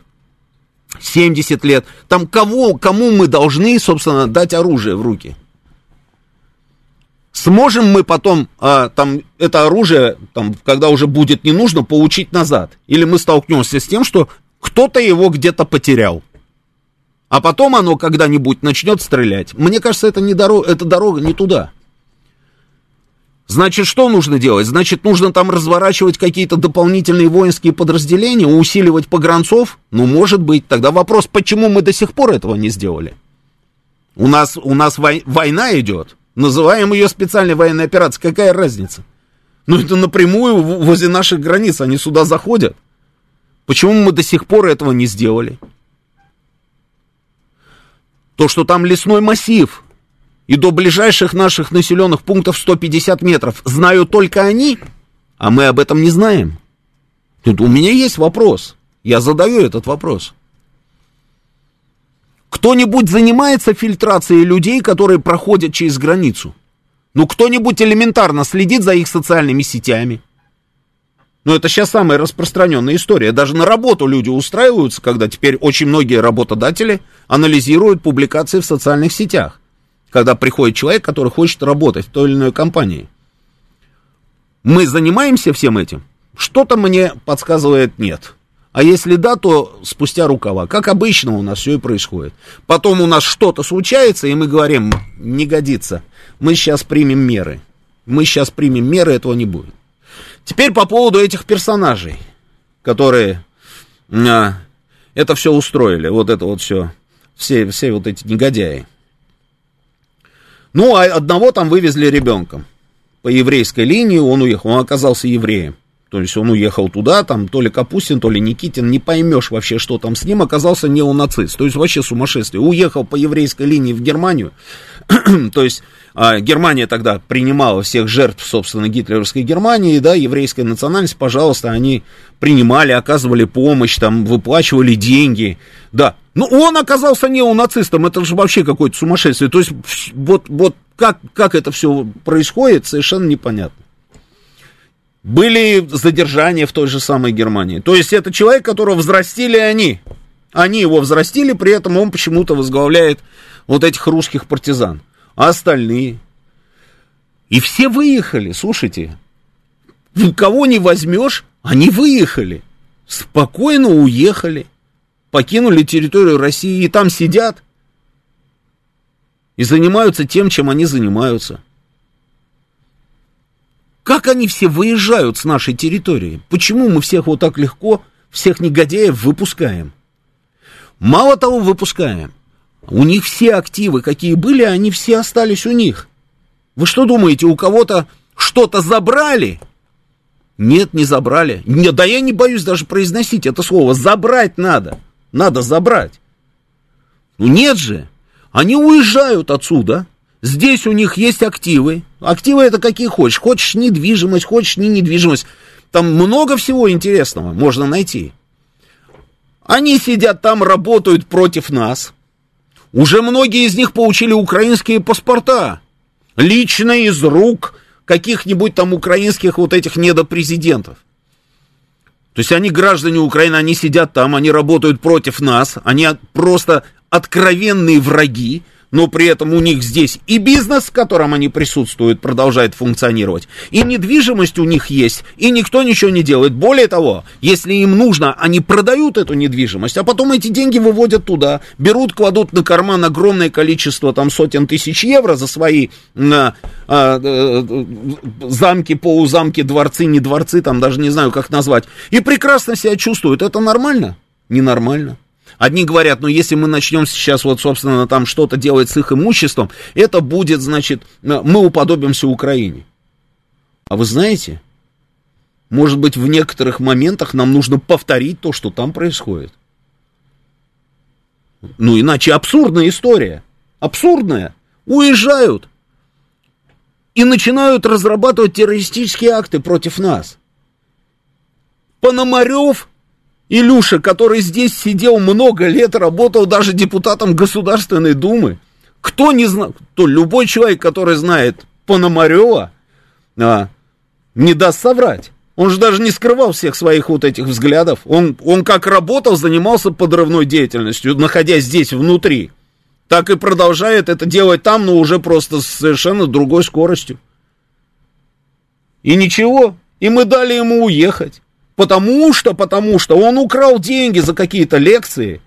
70 лет. Там кого, кому мы должны, собственно, дать оружие в руки? Сможем мы потом а, там это оружие, там, когда уже будет не нужно, получить назад? Или мы столкнемся с тем, что кто-то его где-то потерял? А потом оно когда-нибудь начнет стрелять. Мне кажется, это, не дорога, это дорога не туда. Значит, что нужно делать? Значит, нужно там разворачивать какие-то дополнительные воинские подразделения, усиливать погранцов? Ну, может быть. Тогда вопрос, почему мы до сих пор этого не сделали? У нас, у нас вой, война идет. Называем ее специальной военной операцией. Какая разница? Ну, это напрямую возле наших границ. Они сюда заходят. Почему мы до сих пор этого не сделали? То, что там лесной массив, и до ближайших наших населенных пунктов 150 метров знают только они, а мы об этом не знаем. Тут у меня есть вопрос. Я задаю этот вопрос. Кто-нибудь занимается фильтрацией людей, которые проходят через границу? Ну, кто-нибудь элементарно следит за их социальными сетями? Ну, это сейчас самая распространенная история. Даже на работу люди устраиваются, когда теперь очень многие работодатели анализируют публикации в социальных сетях когда приходит человек, который хочет работать в той или иной компании. Мы занимаемся всем этим? Что-то мне подсказывает нет. А если да, то спустя рукава. Как обычно у нас все и происходит. Потом у нас что-то случается, и мы говорим, не годится. Мы сейчас примем меры. Мы сейчас примем меры, этого не будет. Теперь по поводу этих персонажей, которые а, это все устроили. Вот это вот все. Все, все вот эти негодяи. Ну, а одного там вывезли ребенком. По еврейской линии он уехал, он оказался евреем. То есть он уехал туда, там то ли Капустин, то ли Никитин, не поймешь вообще, что там с ним, оказался неонацист. То есть вообще сумасшествие. Уехал по еврейской линии в Германию. то есть а, Германия тогда принимала всех жертв, собственно, гитлеровской Германии, да, еврейская национальность, пожалуйста, они принимали, оказывали помощь, там, выплачивали деньги, да. Ну, он оказался неонацистом, это же вообще какое-то сумасшествие. То есть, вот, вот как, как это все происходит, совершенно непонятно. Были задержания в той же самой Германии. То есть, это человек, которого взрастили они. Они его взрастили, при этом он почему-то возглавляет вот этих русских партизан. А остальные? И все выехали, слушайте. Кого не возьмешь, они выехали. Спокойно уехали покинули территорию России и там сидят и занимаются тем, чем они занимаются. Как они все выезжают с нашей территории? Почему мы всех вот так легко, всех негодяев выпускаем? Мало того, выпускаем. У них все активы, какие были, они все остались у них. Вы что думаете, у кого-то что-то забрали? Нет, не забрали. Нет, да я не боюсь даже произносить это слово. Забрать надо надо забрать. Ну нет же, они уезжают отсюда, здесь у них есть активы, активы это какие хочешь, хочешь недвижимость, хочешь не недвижимость, там много всего интересного можно найти. Они сидят там, работают против нас. Уже многие из них получили украинские паспорта. Лично из рук каких-нибудь там украинских вот этих недопрезидентов. То есть они граждане Украины, они сидят там, они работают против нас, они просто откровенные враги, но при этом у них здесь и бизнес, в котором они присутствуют, продолжает функционировать, и недвижимость у них есть, и никто ничего не делает. Более того, если им нужно, они продают эту недвижимость, а потом эти деньги выводят туда, берут, кладут на карман огромное количество, там, сотен тысяч евро за свои а, а, замки, полузамки, дворцы, не дворцы, там даже не знаю, как назвать, и прекрасно себя чувствуют. Это нормально? Ненормально. Одни говорят, ну если мы начнем сейчас вот, собственно, там что-то делать с их имуществом, это будет, значит, э, мы уподобимся Украине. А вы знаете, может быть, в некоторых моментах нам нужно повторить то, что там происходит. Ну, иначе абсурдная история. Абсурдная. Уезжают и начинают разрабатывать террористические акты против нас. Пономарев Илюша, который здесь сидел много лет, работал даже депутатом Государственной Думы. Кто не знает, то любой человек, который знает Пономарева, а, не даст соврать. Он же даже не скрывал всех своих вот этих взглядов. Он, он как работал, занимался подрывной деятельностью, находясь здесь внутри. Так и продолжает это делать там, но уже просто с совершенно другой скоростью. И ничего, и мы дали ему уехать. Потому что, потому что он украл деньги за какие-то лекции.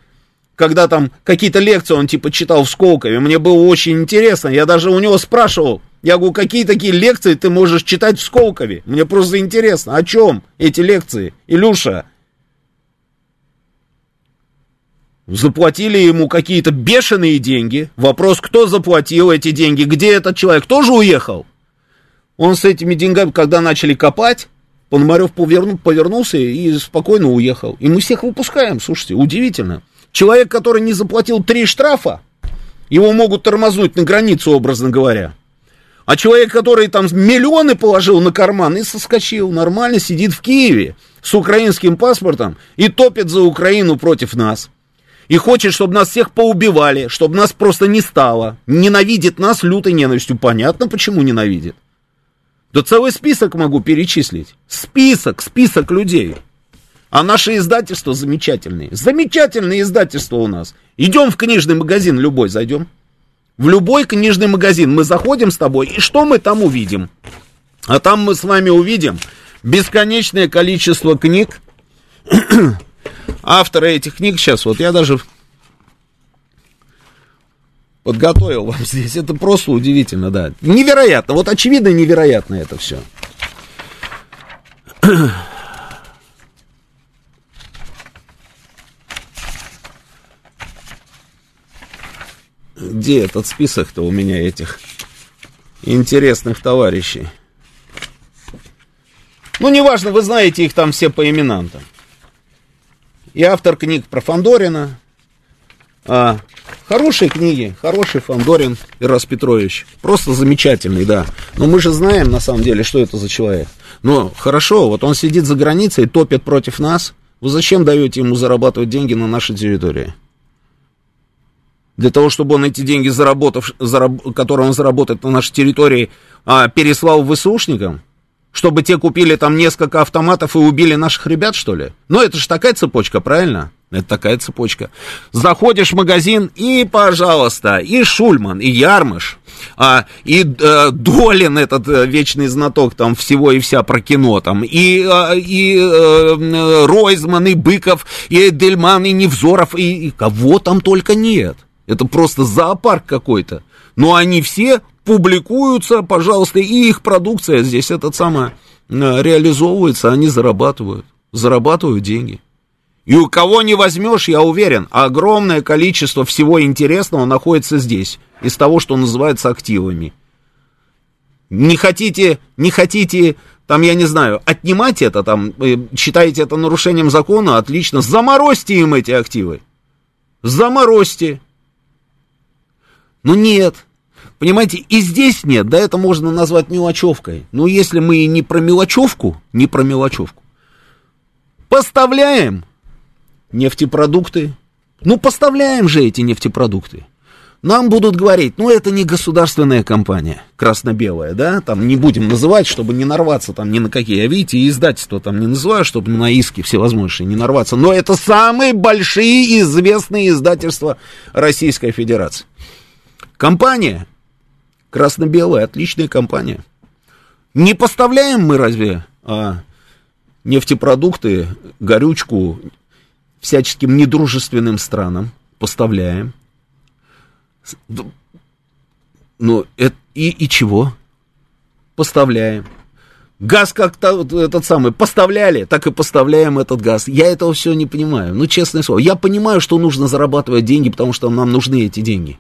Когда там какие-то лекции он типа читал в Сколково, мне было очень интересно. Я даже у него спрашивал, Я говорю, какие такие лекции ты можешь читать в Сколкове? Мне просто интересно, о чем эти лекции, Илюша? Заплатили ему какие-то бешеные деньги. Вопрос, кто заплатил эти деньги, где этот человек, тоже уехал? Он с этими деньгами, когда начали копать, Пономарев поверну, повернулся и спокойно уехал. И мы всех выпускаем, слушайте, удивительно. Человек, который не заплатил три штрафа, его могут тормознуть на границу, образно говоря. А человек, который там миллионы положил на карман и соскочил, нормально сидит в Киеве с украинским паспортом и топит за Украину против нас. И хочет, чтобы нас всех поубивали, чтобы нас просто не стало. Ненавидит нас лютой ненавистью. Понятно, почему ненавидит. Да целый список могу перечислить. Список, список людей. А наши издательства замечательные. Замечательные издательства у нас. Идем в книжный магазин любой, зайдем. В любой книжный магазин мы заходим с тобой, и что мы там увидим? А там мы с вами увидим бесконечное количество книг. Авторы этих книг сейчас, вот я даже подготовил вам здесь. Это просто удивительно, да. Невероятно. Вот очевидно невероятно это все. Где этот список-то у меня этих интересных товарищей? Ну, неважно, вы знаете их там все по именам там. И автор книг про Фандорина, а, хорошие книги, хороший Фандорин Ирас Петрович. Просто замечательный, да. Но мы же знаем, на самом деле, что это за человек. Но хорошо, вот он сидит за границей, топит против нас. Вы зачем даете ему зарабатывать деньги на нашей территории? Для того, чтобы он эти деньги, заработав, зараб, которые он заработает на нашей территории, а, переслал ВСУшникам? Чтобы те купили там несколько автоматов и убили наших ребят, что ли? Ну, это же такая цепочка, правильно? Это такая цепочка. Заходишь в магазин, и, пожалуйста, и Шульман, и Ярмыш, а, и э, Долин, этот э, вечный знаток там всего и вся про кино, там, и, э, и э, Ройзман, и Быков, и Дельман, и Невзоров, и, и кого там только нет. Это просто зоопарк какой-то. Но они все публикуются, пожалуйста, и их продукция здесь этот самое реализовывается, они зарабатывают, зарабатывают деньги. И у кого не возьмешь, я уверен, огромное количество всего интересного находится здесь, из того, что называется активами. Не хотите, не хотите, там, я не знаю, отнимать это, там, э, считаете это нарушением закона, отлично, заморозьте им эти активы. Заморозьте. Ну нет, Понимаете, и здесь нет, да, это можно назвать мелочевкой. Но если мы не про мелочевку, не про мелочевку, поставляем нефтепродукты, ну, поставляем же эти нефтепродукты. Нам будут говорить, ну, это не государственная компания, красно-белая, да, там не будем называть, чтобы не нарваться там ни на какие, а видите, издательство там не называю, чтобы на иски всевозможные не нарваться, но это самые большие известные издательства Российской Федерации. Компания красно-белая, отличная компания. Не поставляем мы разве а, нефтепродукты, горючку всяческим недружественным странам? Поставляем. Ну, это, и, и чего? Поставляем. Газ как-то этот самый поставляли, так и поставляем этот газ. Я этого все не понимаю. Ну, честное слово. Я понимаю, что нужно зарабатывать деньги, потому что нам нужны эти деньги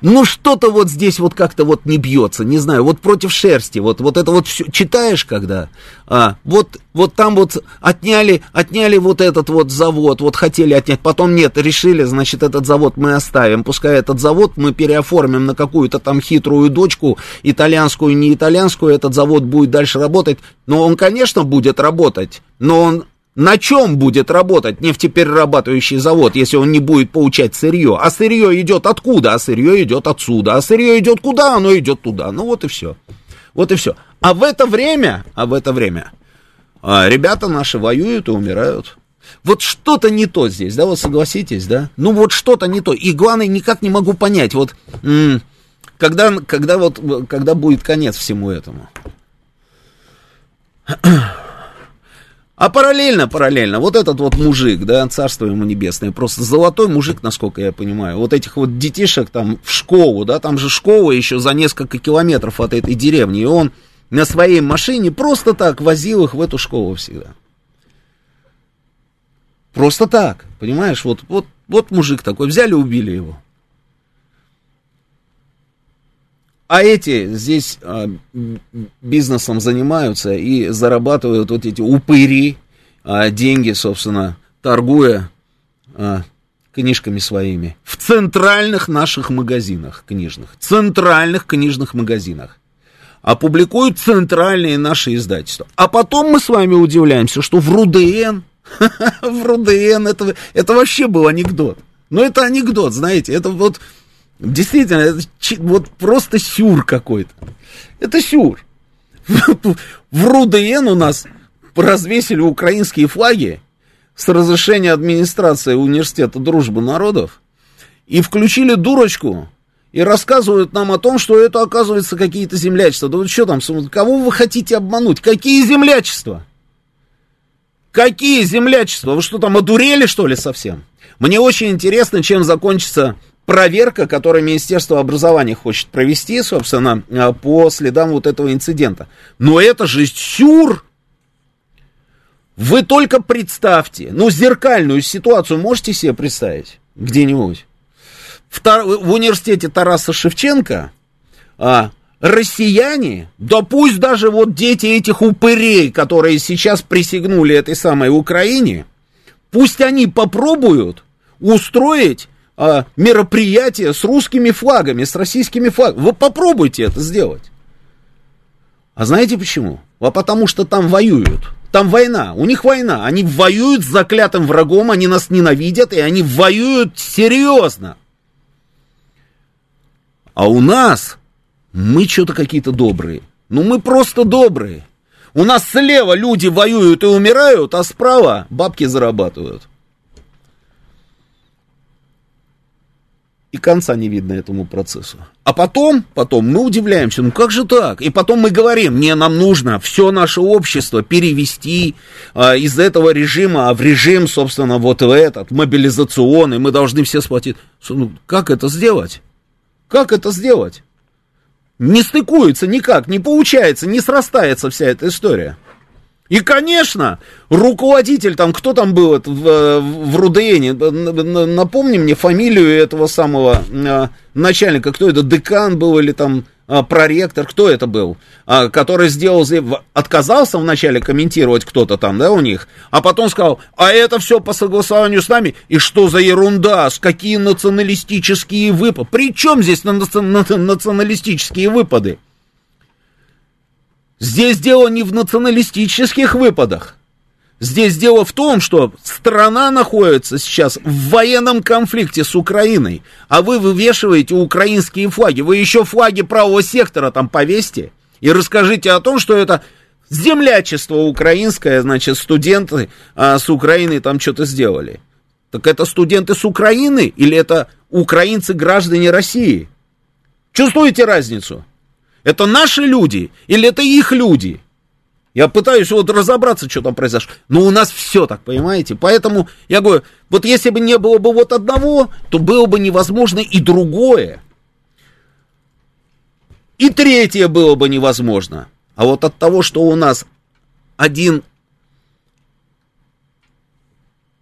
ну что-то вот здесь вот как-то вот не бьется, не знаю, вот против шерсти, вот, вот это вот все, читаешь когда, а, вот, вот там вот отняли, отняли вот этот вот завод, вот хотели отнять, потом нет, решили, значит, этот завод мы оставим, пускай этот завод мы переоформим на какую-то там хитрую дочку, итальянскую, не итальянскую, этот завод будет дальше работать, но он, конечно, будет работать, но он на чем будет работать нефтеперерабатывающий завод, если он не будет получать сырье? А сырье идет откуда? А сырье идет отсюда. А сырье идет куда? Оно идет туда. Ну вот и все. Вот и все. А в это время, а в это время, а, ребята наши воюют и умирают. Вот что-то не то здесь, да, вот согласитесь, да? Ну вот что-то не то. И главное, никак не могу понять, вот, когда, когда вот, когда будет конец всему этому. А параллельно, параллельно, вот этот вот мужик, да, царство ему небесное, просто золотой мужик, насколько я понимаю, вот этих вот детишек там в школу, да, там же школа еще за несколько километров от этой деревни, и он на своей машине просто так возил их в эту школу всегда. Просто так, понимаешь, вот, вот, вот мужик такой, взяли, убили его. А эти здесь а, бизнесом занимаются и зарабатывают вот эти упыри а, деньги, собственно, торгуя а, книжками своими в центральных наших магазинах книжных, центральных книжных магазинах. Опубликуют центральные наши издательства. А потом мы с вами удивляемся, что в РУДН, в РУДН, это, это вообще был анекдот. Но это анекдот, знаете, это вот Действительно, это вот просто сюр какой-то. Это сюр. В РУДН у нас развесили украинские флаги с разрешения администрации Университета Дружбы Народов и включили дурочку и рассказывают нам о том, что это, оказывается, какие-то землячества. Да вот что там, кого вы хотите обмануть? Какие землячества? Какие землячества? Вы что там, одурели, что ли, совсем? Мне очень интересно, чем закончится проверка, которую Министерство образования хочет провести, собственно, а, по следам вот этого инцидента. Но это же сюр! Вы только представьте, ну, зеркальную ситуацию можете себе представить где-нибудь? В, в университете Тараса Шевченко а, россияне, да пусть даже вот дети этих упырей, которые сейчас присягнули этой самой Украине, пусть они попробуют устроить а, мероприятие с русскими флагами, с российскими флагами. Вы попробуйте это сделать. А знаете почему? А потому что там воюют. Там война, у них война. Они воюют с заклятым врагом, они нас ненавидят, и они воюют серьезно. А у нас мы что-то какие-то добрые. Ну, мы просто добрые. У нас слева люди воюют и умирают, а справа бабки зарабатывают. И конца не видно этому процессу. А потом, потом мы удивляемся, ну как же так? И потом мы говорим, не, нам нужно все наше общество перевести а, из этого режима в режим, собственно, вот в этот, мобилизационный, мы должны все сплотить. Ну, как это сделать? Как это сделать? Не стыкуется никак, не получается, не срастается вся эта история. И, конечно, руководитель там, кто там был в, в РУДНе, напомни мне фамилию этого самого а, начальника, кто это, декан был или там а, проректор, кто это был, а, который сделал, отказался вначале комментировать кто-то там, да, у них, а потом сказал, а это все по согласованию с нами, и что за ерунда, с какие националистические выпады, при чем здесь националистические выпады? Здесь дело не в националистических выпадах. Здесь дело в том, что страна находится сейчас в военном конфликте с Украиной, а вы вывешиваете украинские флаги. Вы еще флаги правого сектора там повесьте и расскажите о том, что это землячество украинское, значит, студенты а, с Украины там что-то сделали. Так это студенты с Украины или это украинцы, граждане России? Чувствуете разницу? Это наши люди или это их люди? Я пытаюсь вот разобраться, что там произошло. Но у нас все так, понимаете? Поэтому я говорю, вот если бы не было бы вот одного, то было бы невозможно и другое. И третье было бы невозможно. А вот от того, что у нас один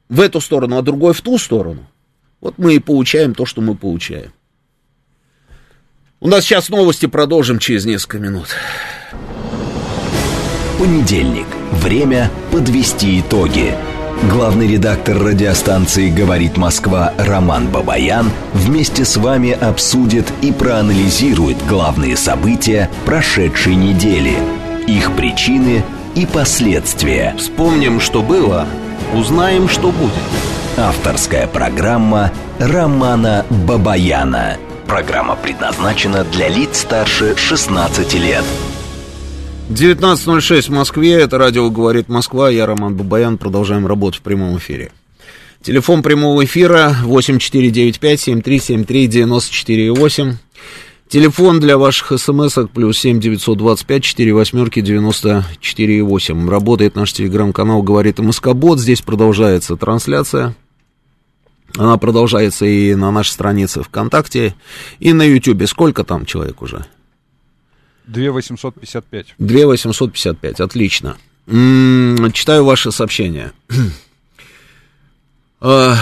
в эту сторону, а другой в ту сторону, вот мы и получаем то, что мы получаем. У нас сейчас новости, продолжим через несколько минут. Понедельник. Время подвести итоги. Главный редактор радиостанции «Говорит Москва» Роман Бабаян вместе с вами обсудит и проанализирует главные события прошедшей недели, их причины и последствия. Вспомним, что было, узнаем, что будет. Авторская программа Романа Бабаяна. Программа предназначена для лиц старше 16 лет. 19.06 в Москве, это радио «Говорит Москва», я Роман Бабаян, продолжаем работу в прямом эфире. Телефон прямого эфира 8495-7373-94,8. Телефон для ваших смс-ок плюс семь девятьсот двадцать пять четыре восьмерки девяносто четыре восемь. Работает наш телеграм-канал «Говорит МСК-бот». Здесь продолжается трансляция. Она продолжается и на нашей странице ВКонтакте, и на Ютьюбе. Сколько там человек уже? 2855. 2855, отлично. М-м, читаю ваши сообщения. А,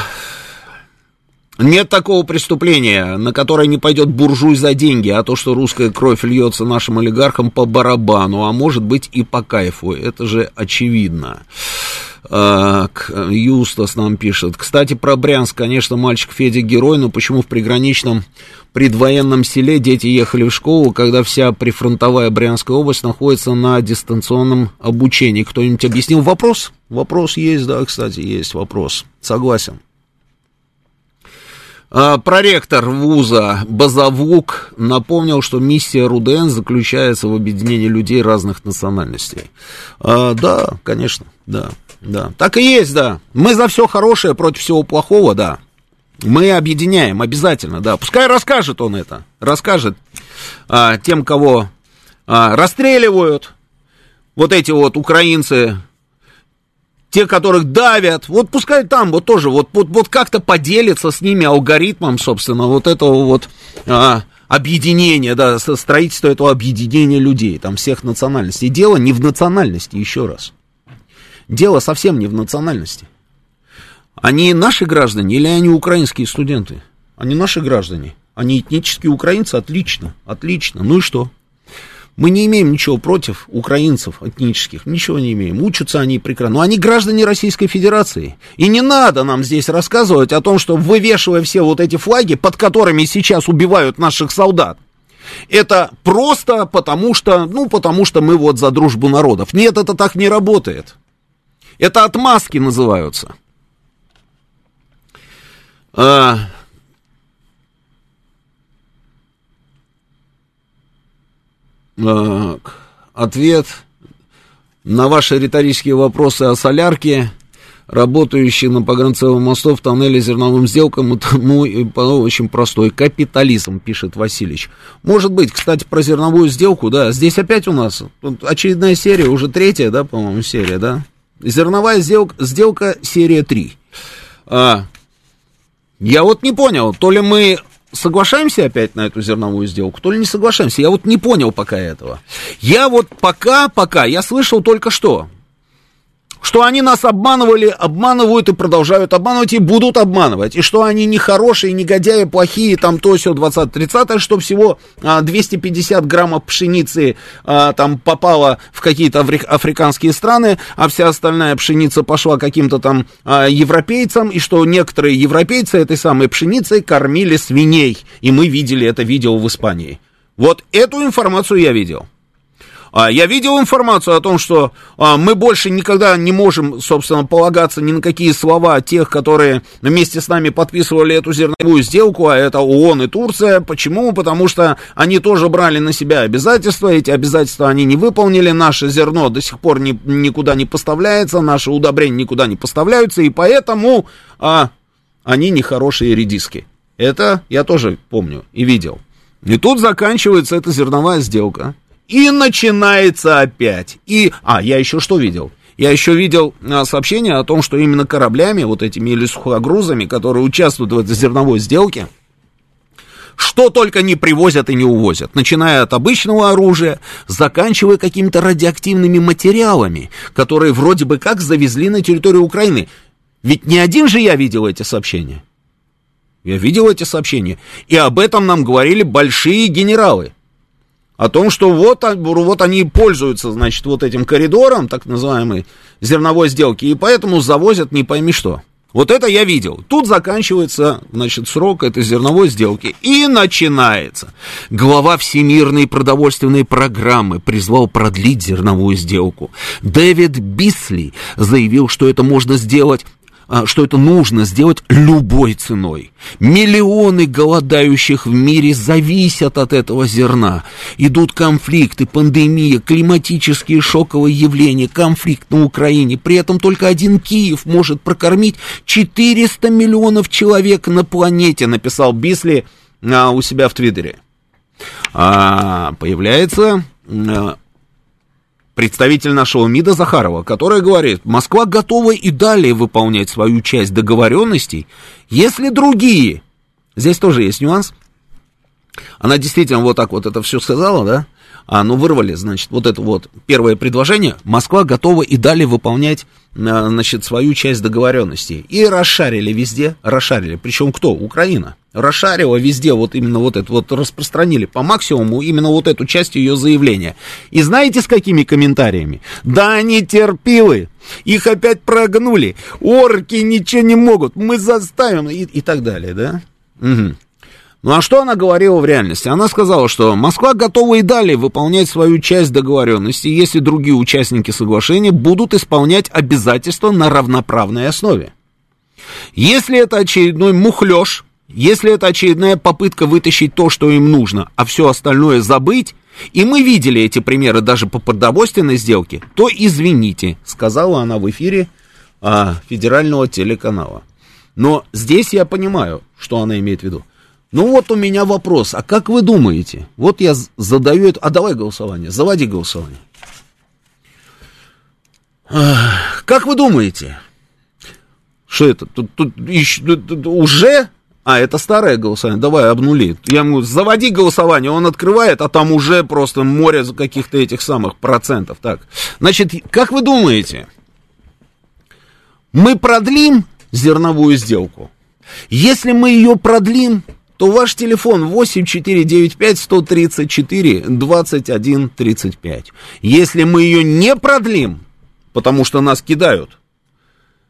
нет такого преступления, на которое не пойдет буржуй за деньги, а то, что русская кровь льется нашим олигархам по барабану, а может быть и по кайфу. Это же очевидно. Юстас нам пишет. Кстати, про Брянск, конечно, мальчик Федя герой, но почему в приграничном предвоенном селе дети ехали в школу, когда вся прифронтовая Брянская область находится на дистанционном обучении? Кто-нибудь объяснил вопрос? Вопрос есть, да, кстати, есть вопрос. Согласен. А, проректор вуза Базавук напомнил, что миссия РУДН заключается в объединении людей разных национальностей. А, да, конечно, да, да. Так и есть, да. Мы за все хорошее против всего плохого, да. Мы объединяем обязательно, да. Пускай расскажет он это, расскажет а, тем, кого а, расстреливают, вот эти вот украинцы, те, которых давят, вот пускай там вот тоже, вот, вот, вот как-то поделиться с ними алгоритмом, собственно, вот этого вот а, объединения, да, строительства этого объединения людей, там, всех национальностей. Дело не в национальности, еще раз. Дело совсем не в национальности. Они наши граждане или они украинские студенты? Они наши граждане. Они этнические украинцы, отлично, отлично. Ну и что? Мы не имеем ничего против украинцев этнических, ничего не имеем. Учатся они прекрасно. Но они граждане Российской Федерации. И не надо нам здесь рассказывать о том, что вывешивая все вот эти флаги, под которыми сейчас убивают наших солдат, это просто потому что, ну, потому что мы вот за дружбу народов. Нет, это так не работает. Это отмазки называются. А, ответ на ваши риторические вопросы о солярке, работающий на погранцевом мосту в тоннеле зерновым сделкам, это ну, очень простой. Капитализм, пишет Васильевич. Может быть, кстати, про зерновую сделку, да, здесь опять у нас очередная серия, уже третья, да, по-моему, серия, да? Зерновая сделка, сделка серия 3. А, я вот не понял, то ли мы соглашаемся опять на эту зерновую сделку, то ли не соглашаемся. Я вот не понял пока этого. Я вот пока, пока, я слышал только что, что они нас обманывали, обманывают и продолжают обманывать, и будут обманывать, и что они нехорошие, негодяи, плохие, там то все 20-30, что всего а, 250 граммов пшеницы а, там попало в какие-то африканские страны, а вся остальная пшеница пошла каким-то там а, европейцам, и что некоторые европейцы этой самой пшеницей кормили свиней, и мы видели это видео в Испании. Вот эту информацию я видел. А, я видел информацию о том, что а, мы больше никогда не можем, собственно, полагаться ни на какие слова тех, которые вместе с нами подписывали эту зерновую сделку, а это ООН и Турция. Почему? Потому что они тоже брали на себя обязательства, эти обязательства они не выполнили, наше зерно до сих пор ни, никуда не поставляется, наши удобрения никуда не поставляются, и поэтому а, они нехорошие редиски. Это я тоже помню и видел. И тут заканчивается эта зерновая сделка. И начинается опять. И, а, я еще что видел? Я еще видел а, сообщение о том, что именно кораблями, вот этими или сухогрузами, которые участвуют в этой зерновой сделке, что только не привозят и не увозят, начиная от обычного оружия, заканчивая какими-то радиоактивными материалами, которые вроде бы как завезли на территорию Украины. Ведь не один же я видел эти сообщения. Я видел эти сообщения. И об этом нам говорили большие генералы о том, что вот, вот они пользуются, значит, вот этим коридором, так называемой зерновой сделки, и поэтому завозят не пойми что. Вот это я видел. Тут заканчивается, значит, срок этой зерновой сделки. И начинается. Глава Всемирной продовольственной программы призвал продлить зерновую сделку. Дэвид Бисли заявил, что это можно сделать а, что это нужно сделать любой ценой. Миллионы голодающих в мире зависят от этого зерна. Идут конфликты, пандемия, климатические шоковые явления, конфликт на Украине. При этом только один Киев может прокормить 400 миллионов человек на планете, написал Бисли а, у себя в Твиттере. а, появляется а, представитель нашего МИДа Захарова, которая говорит, Москва готова и далее выполнять свою часть договоренностей, если другие, здесь тоже есть нюанс, она действительно вот так вот это все сказала, да, а, ну, вырвали, значит, вот это вот первое предложение, Москва готова и далее выполнять, а, значит, свою часть договоренностей. И расшарили везде, расшарили, причем кто? Украина. Расшарила везде, вот именно вот это, вот распространили по максимуму именно вот эту часть ее заявления. И знаете, с какими комментариями? Да они терпилы, их опять прогнули, орки ничего не могут, мы заставим, и, и так далее, да? Угу. Ну а что она говорила в реальности? Она сказала, что Москва готова и далее выполнять свою часть договоренности, если другие участники соглашения будут исполнять обязательства на равноправной основе. Если это очередной мухлёж, если это очередная попытка вытащить то, что им нужно, а все остальное забыть, и мы видели эти примеры даже по продовольственной сделке, то извините, сказала она в эфире а, федерального телеканала. Но здесь я понимаю, что она имеет в виду. Ну вот у меня вопрос, а как вы думаете? Вот я задаю это, а давай голосование, заводи голосование. Как вы думаете? Что это? Тут, тут, еще, тут уже? А, это старое голосование, давай обнули. Я ему, заводи голосование, он открывает, а там уже просто море каких-то этих самых процентов. Так, значит, как вы думаете, мы продлим зерновую сделку? Если мы ее продлим, то ваш телефон 8495 134 21 35. Если мы ее не продлим, потому что нас кидают,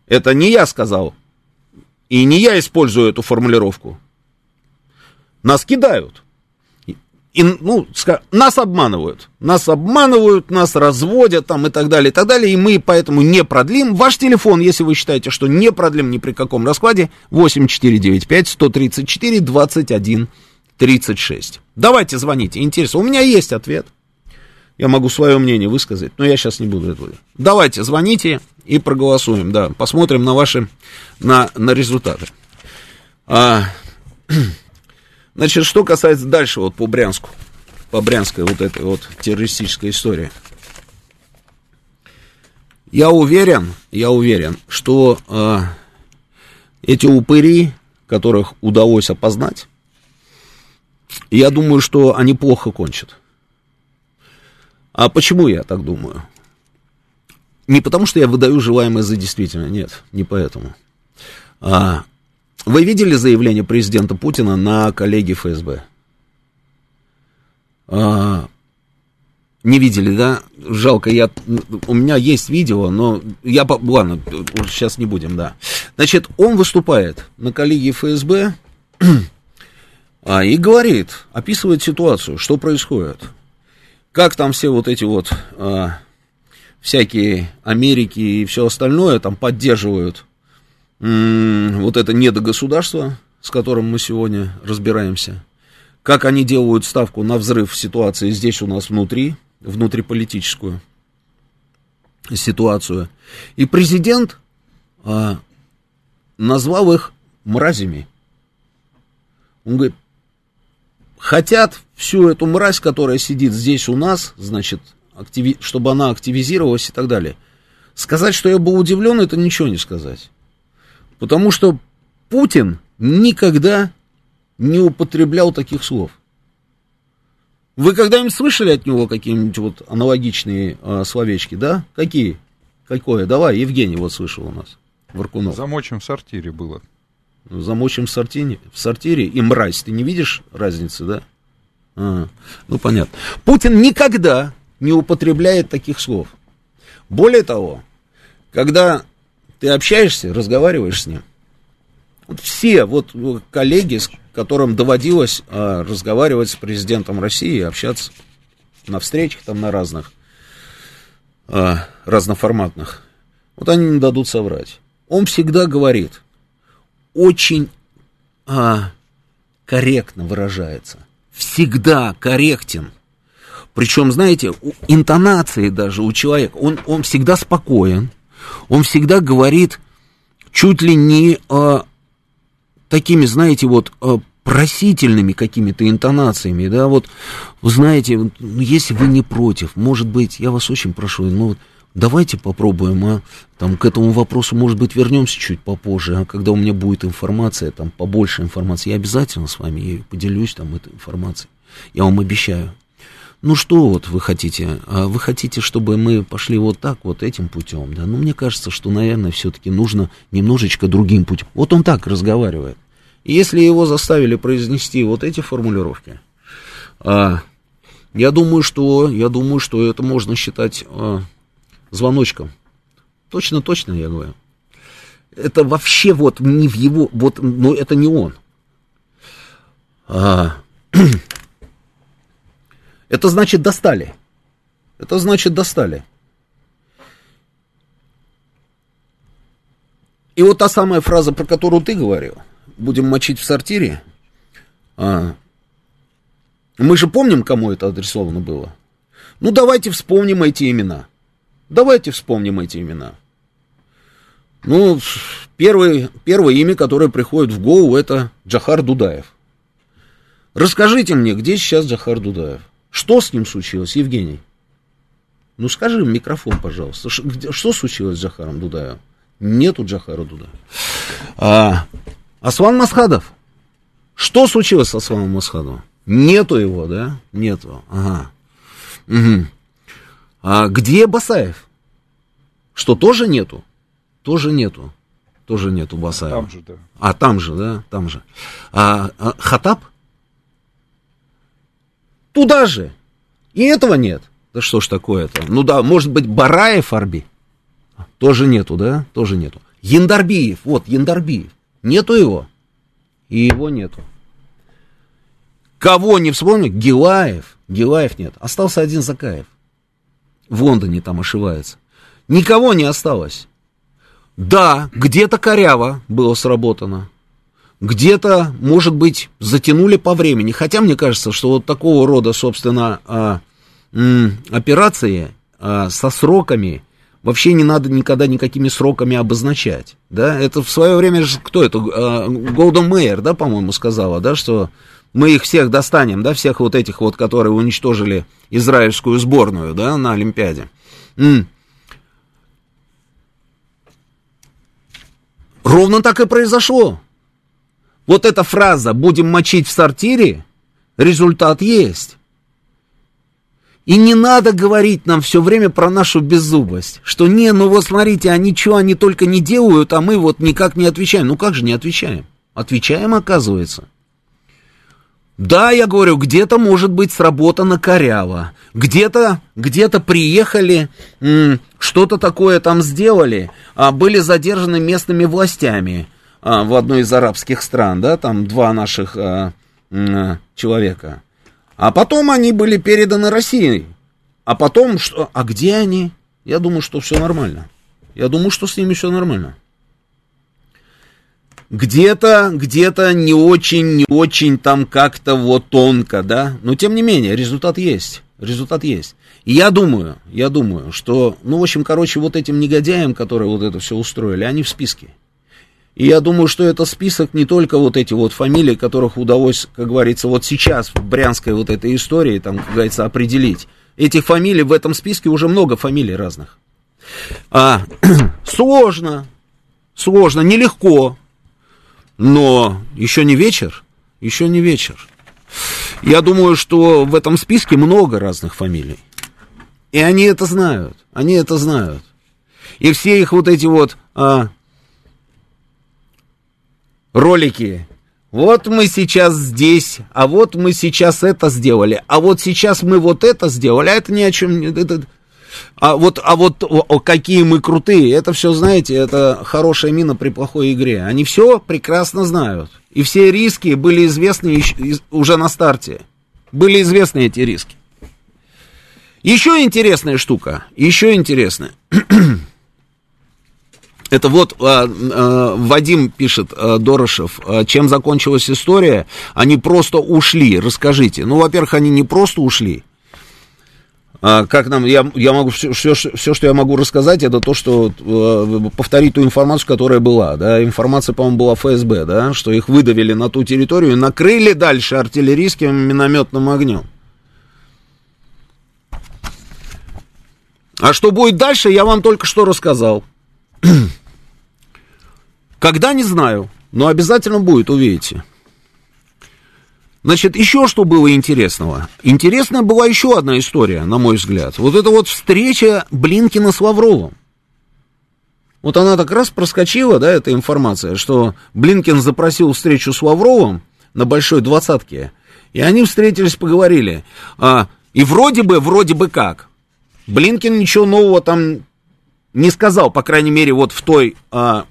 это не я сказал, и не я использую эту формулировку. Нас кидают и, ну, нас обманывают. Нас обманывают, нас разводят там и так далее, и так далее. И мы поэтому не продлим. Ваш телефон, если вы считаете, что не продлим ни при каком раскладе, 8495 134 21 36. Давайте звоните, интересно. У меня есть ответ. Я могу свое мнение высказать, но я сейчас не буду этого. Давайте, звоните и проголосуем, да. Посмотрим на ваши, на, на результаты. А, Значит, что касается дальше, вот по Брянску, по Брянской вот этой вот террористической истории. Я уверен, я уверен, что э, эти упыри, которых удалось опознать, я думаю, что они плохо кончат. А почему я так думаю? Не потому, что я выдаю желаемое за действительное, нет, не поэтому. А, вы видели заявление президента Путина на коллеги ФСБ? А, не видели, да? Жалко, я, у меня есть видео, но я, ладно, сейчас не будем, да. Значит, он выступает на коллегии ФСБ а, и говорит, описывает ситуацию, что происходит. Как там все вот эти вот а, всякие Америки и все остальное там поддерживают вот это недогосударство, с которым мы сегодня разбираемся, как они делают ставку на взрыв ситуации здесь у нас внутри, внутриполитическую ситуацию. И президент а, назвал их мразями. Он говорит, хотят всю эту мразь, которая сидит здесь у нас, значит, активи... чтобы она активизировалась и так далее. Сказать, что я был удивлен, это ничего не сказать. Потому что Путин никогда не употреблял таких слов. Вы когда-нибудь слышали от него какие-нибудь вот аналогичные э, словечки, да? Какие? Какое? Давай, Евгений вот слышал у нас, Варкунов. Замочим в сортире было. Замочим в сортире, в сортире и мразь. Ты не видишь разницы, да? А, ну, понятно. Путин никогда не употребляет таких слов. Более того, когда ты общаешься, разговариваешь с ним. Вот все вот коллеги, с которым доводилось а, разговаривать с президентом России, общаться на встречах там на разных, а, разноформатных, вот они не дадут соврать. Он всегда говорит, очень а, корректно выражается, всегда корректен. Причем, знаете, интонации даже у человека, он, он всегда спокоен, он всегда говорит чуть ли не э, такими, знаете, вот э, просительными какими-то интонациями, да, вот, знаете, ну, если вы не против, может быть, я вас очень прошу, ну, вот, давайте попробуем, а, там, к этому вопросу, может быть, вернемся чуть попозже, а когда у меня будет информация, там, побольше информации, я обязательно с вами поделюсь, там, этой информацией, я вам обещаю. Ну что вот вы хотите? А вы хотите, чтобы мы пошли вот так, вот этим путем, да? Ну, мне кажется, что, наверное, все-таки нужно немножечко другим путем. Вот он так разговаривает. И если его заставили произнести вот эти формулировки, а, я думаю, что, я думаю, что это можно считать а, звоночком. Точно, точно, я говорю. Это вообще вот не в его, вот, но это не он. А, это значит достали. Это значит достали. И вот та самая фраза, про которую ты говорил, будем мочить в сортире, а, мы же помним, кому это адресовано было. Ну, давайте вспомним эти имена. Давайте вспомним эти имена. Ну, первое, первое имя, которое приходит в голову, это Джахар Дудаев. Расскажите мне, где сейчас Джахар Дудаев? Что с ним случилось, Евгений? Ну, скажи микрофон, пожалуйста. Ш, где, что случилось с Джахаром Дудаевым? Нету Джахара Дудаева. А, Аслан Масхадов. Что случилось с Асланом Масхадовым? Нету его, да? Нету. Ага. Угу. А где Басаев? Что, тоже нету? Тоже нету. Тоже нету Басаева. Там же, да. А, там же, да, там же. А, а Хатаб? Туда же. И этого нет. Да что ж такое-то? Ну да, может быть, Бараев Арби? Тоже нету, да? Тоже нету. Яндарбиев, вот, Яндарбиев. Нету его. И его нету. Кого не вспомню? Гилаев. Гилаев нет. Остался один Закаев. В Лондоне там ошивается. Никого не осталось. Да, где-то коряво было сработано где-то, может быть, затянули по времени. Хотя мне кажется, что вот такого рода, собственно, а, операции а, со сроками вообще не надо никогда никакими сроками обозначать. Да? Это в свое время же, кто это, а, Голден Мейер, да, по-моему, сказала, да, что мы их всех достанем, да, всех вот этих вот, которые уничтожили израильскую сборную, да, на Олимпиаде. М. Ровно так и произошло. Вот эта фраза «будем мочить в сортире», результат есть. И не надо говорить нам все время про нашу беззубость, что не, ну вот смотрите, они что, они только не делают, а мы вот никак не отвечаем. Ну как же не отвечаем? Отвечаем, оказывается. Да, я говорю, где-то, может быть, сработано коряво, где-то, где-то приехали, что-то такое там сделали, а были задержаны местными властями, а, в одной из арабских стран, да, там два наших а, а, человека. А потом они были переданы России. А потом, что, а где они? Я думаю, что все нормально. Я думаю, что с ними все нормально. Где-то, где-то не очень, не очень там как-то вот тонко, да. Но тем не менее, результат есть. Результат есть. И я думаю, я думаю, что, ну, в общем, короче, вот этим негодяям, которые вот это все устроили, они в списке. И я думаю, что это список не только вот эти вот фамилии, которых удалось, как говорится, вот сейчас в брянской вот этой истории, там, как говорится, определить. Этих фамилий в этом списке уже много фамилий разных. А, сложно, сложно, нелегко, но еще не вечер, еще не вечер. Я думаю, что в этом списке много разных фамилий. И они это знают, они это знают. И все их вот эти вот а, ролики. Вот мы сейчас здесь, а вот мы сейчас это сделали, а вот сейчас мы вот это сделали, а это ни о чем не... Это, а вот, а вот о, о, какие мы крутые, это все, знаете, это хорошая мина при плохой игре. Они все прекрасно знают. И все риски были известны уже на старте. Были известны эти риски. Еще интересная штука, еще интересная. Это вот а, а, Вадим пишет, а, Дорошев, а, чем закончилась история? Они просто ушли, расскажите. Ну, во-первых, они не просто ушли. А, как нам, я, я могу, все, все, все, что я могу рассказать, это то, что э, повторить ту информацию, которая была, да, информация, по-моему, была ФСБ, да, что их выдавили на ту территорию и накрыли дальше артиллерийским минометным огнем. А что будет дальше, я вам только что рассказал. Когда, не знаю, но обязательно будет, увидите. Значит, еще что было интересного? Интересная была еще одна история, на мой взгляд. Вот это вот встреча Блинкина с Лавровым. Вот она так раз проскочила, да, эта информация, что Блинкин запросил встречу с Лавровым на Большой Двадцатке, и они встретились, поговорили. А, и вроде бы, вроде бы как, Блинкин ничего нового там не сказал, по крайней мере, вот в той а,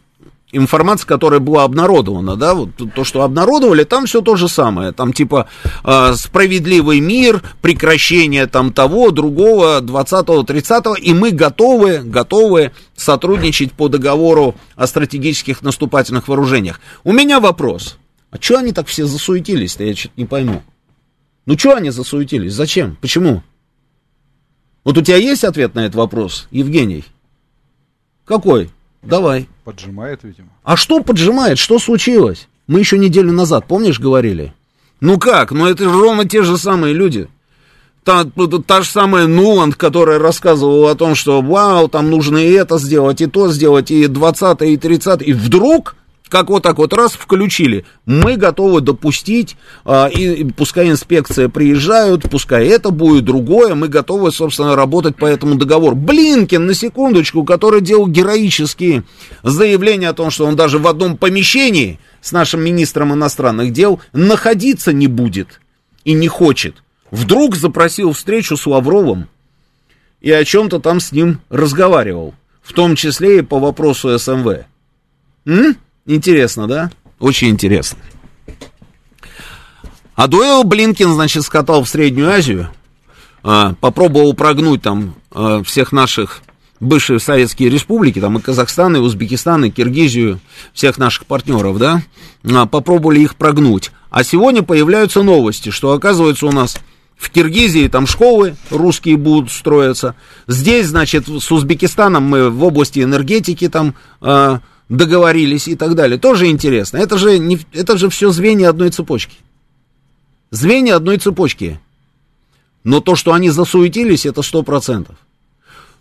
информация, которая была обнародована, да, вот то, что обнародовали, там все то же самое, там типа э, справедливый мир, прекращение там того, другого, 20-го, 30-го, и мы готовы, готовы сотрудничать по договору о стратегических наступательных вооружениях. У меня вопрос, а что они так все засуетились-то, я что-то не пойму. Ну, что они засуетились, зачем, почему? Вот у тебя есть ответ на этот вопрос, Евгений? Какой? Давай. Поджимает, видимо. А что поджимает? Что случилось? Мы еще неделю назад, помнишь, говорили? Ну как? Ну это ровно те же самые люди. Та, та же самая Нуланд, которая рассказывала о том, что вау, там нужно и это сделать, и то сделать, и 20 и 30 и вдруг как вот так вот раз включили, мы готовы допустить, а, и, пускай инспекция приезжают, пускай это будет другое, мы готовы, собственно, работать по этому договору. Блинкин, на секундочку, который делал героические заявления о том, что он даже в одном помещении с нашим министром иностранных дел находиться не будет и не хочет. Вдруг запросил встречу с Лавровым и о чем-то там с ним разговаривал, в том числе и по вопросу СМВ. М? Интересно, да? Очень интересно. А до этого Блинкин, значит, скатал в Среднюю Азию, а, попробовал прогнуть там а, всех наших бывшие советские республики, там и Казахстан, и Узбекистан, и Киргизию, всех наших партнеров, да, а, попробовали их прогнуть. А сегодня появляются новости, что оказывается у нас в Киргизии там школы русские будут строиться. Здесь, значит, с Узбекистаном мы в области энергетики там договорились и так далее. Тоже интересно. Это же, не, это же все звенья одной цепочки. Звенья одной цепочки. Но то, что они засуетились, это сто процентов.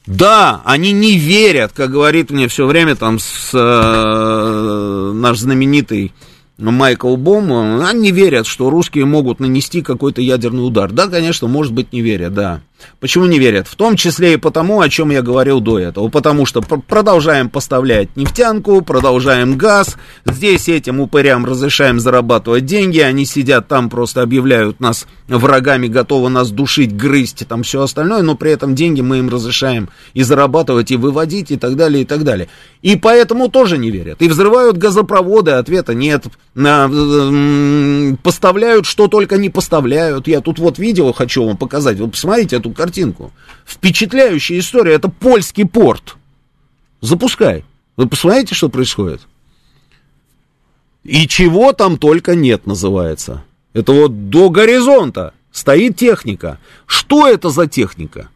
Да, они не верят, как говорит мне все время там с, э, наш знаменитый Майкл Бом, они не верят, что русские могут нанести какой-то ядерный удар. Да, конечно, может быть, не верят, да. Почему не верят? В том числе и потому, о чем я говорил до этого. Потому что продолжаем поставлять нефтянку, продолжаем газ. Здесь этим упырям разрешаем зарабатывать деньги. Они сидят там, просто объявляют нас врагами, готовы нас душить, грызть, там все остальное. Но при этом деньги мы им разрешаем и зарабатывать, и выводить, и так далее, и так далее. И поэтому тоже не верят. И взрывают газопроводы, ответа нет. Поставляют, что только не поставляют. Я тут вот видео хочу вам показать. Вы посмотрите эту картинку. Впечатляющая история. Это польский порт. Запускай. Вы посмотрите, что происходит. И чего там только нет, называется. Это вот до горизонта стоит техника. Что это за техника?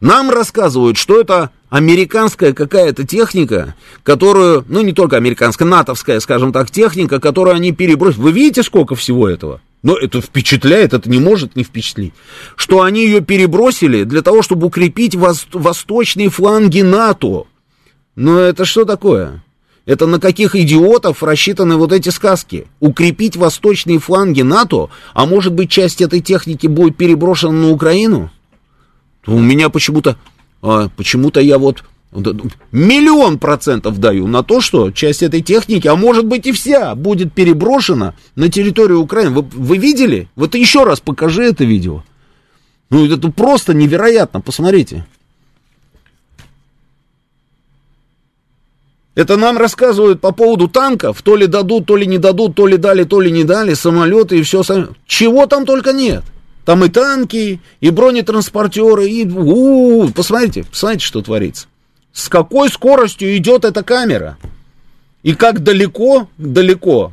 Нам рассказывают, что это американская какая-то техника, которую, ну не только американская, натовская, скажем так, техника, которую они перебросили. Вы видите, сколько всего этого? Но это впечатляет, это не может не впечатлить. Что они ее перебросили для того, чтобы укрепить вос- восточные фланги НАТО. Но это что такое? Это на каких идиотов рассчитаны вот эти сказки? Укрепить восточные фланги НАТО, а может быть часть этой техники будет переброшена на Украину? У меня почему-то, а, почему-то я вот миллион процентов даю на то, что часть этой техники, а может быть и вся, будет переброшена на территорию Украины. Вы, вы видели? Вот еще раз покажи это видео. Ну, это просто невероятно, посмотрите. Это нам рассказывают по поводу танков, то ли дадут, то ли не дадут, то ли дали, то ли не дали, самолеты и все. Чего там только нет. Там и танки, и бронетранспортеры, и... У -у -у, посмотрите, посмотрите, что творится с какой скоростью идет эта камера. И как далеко, далеко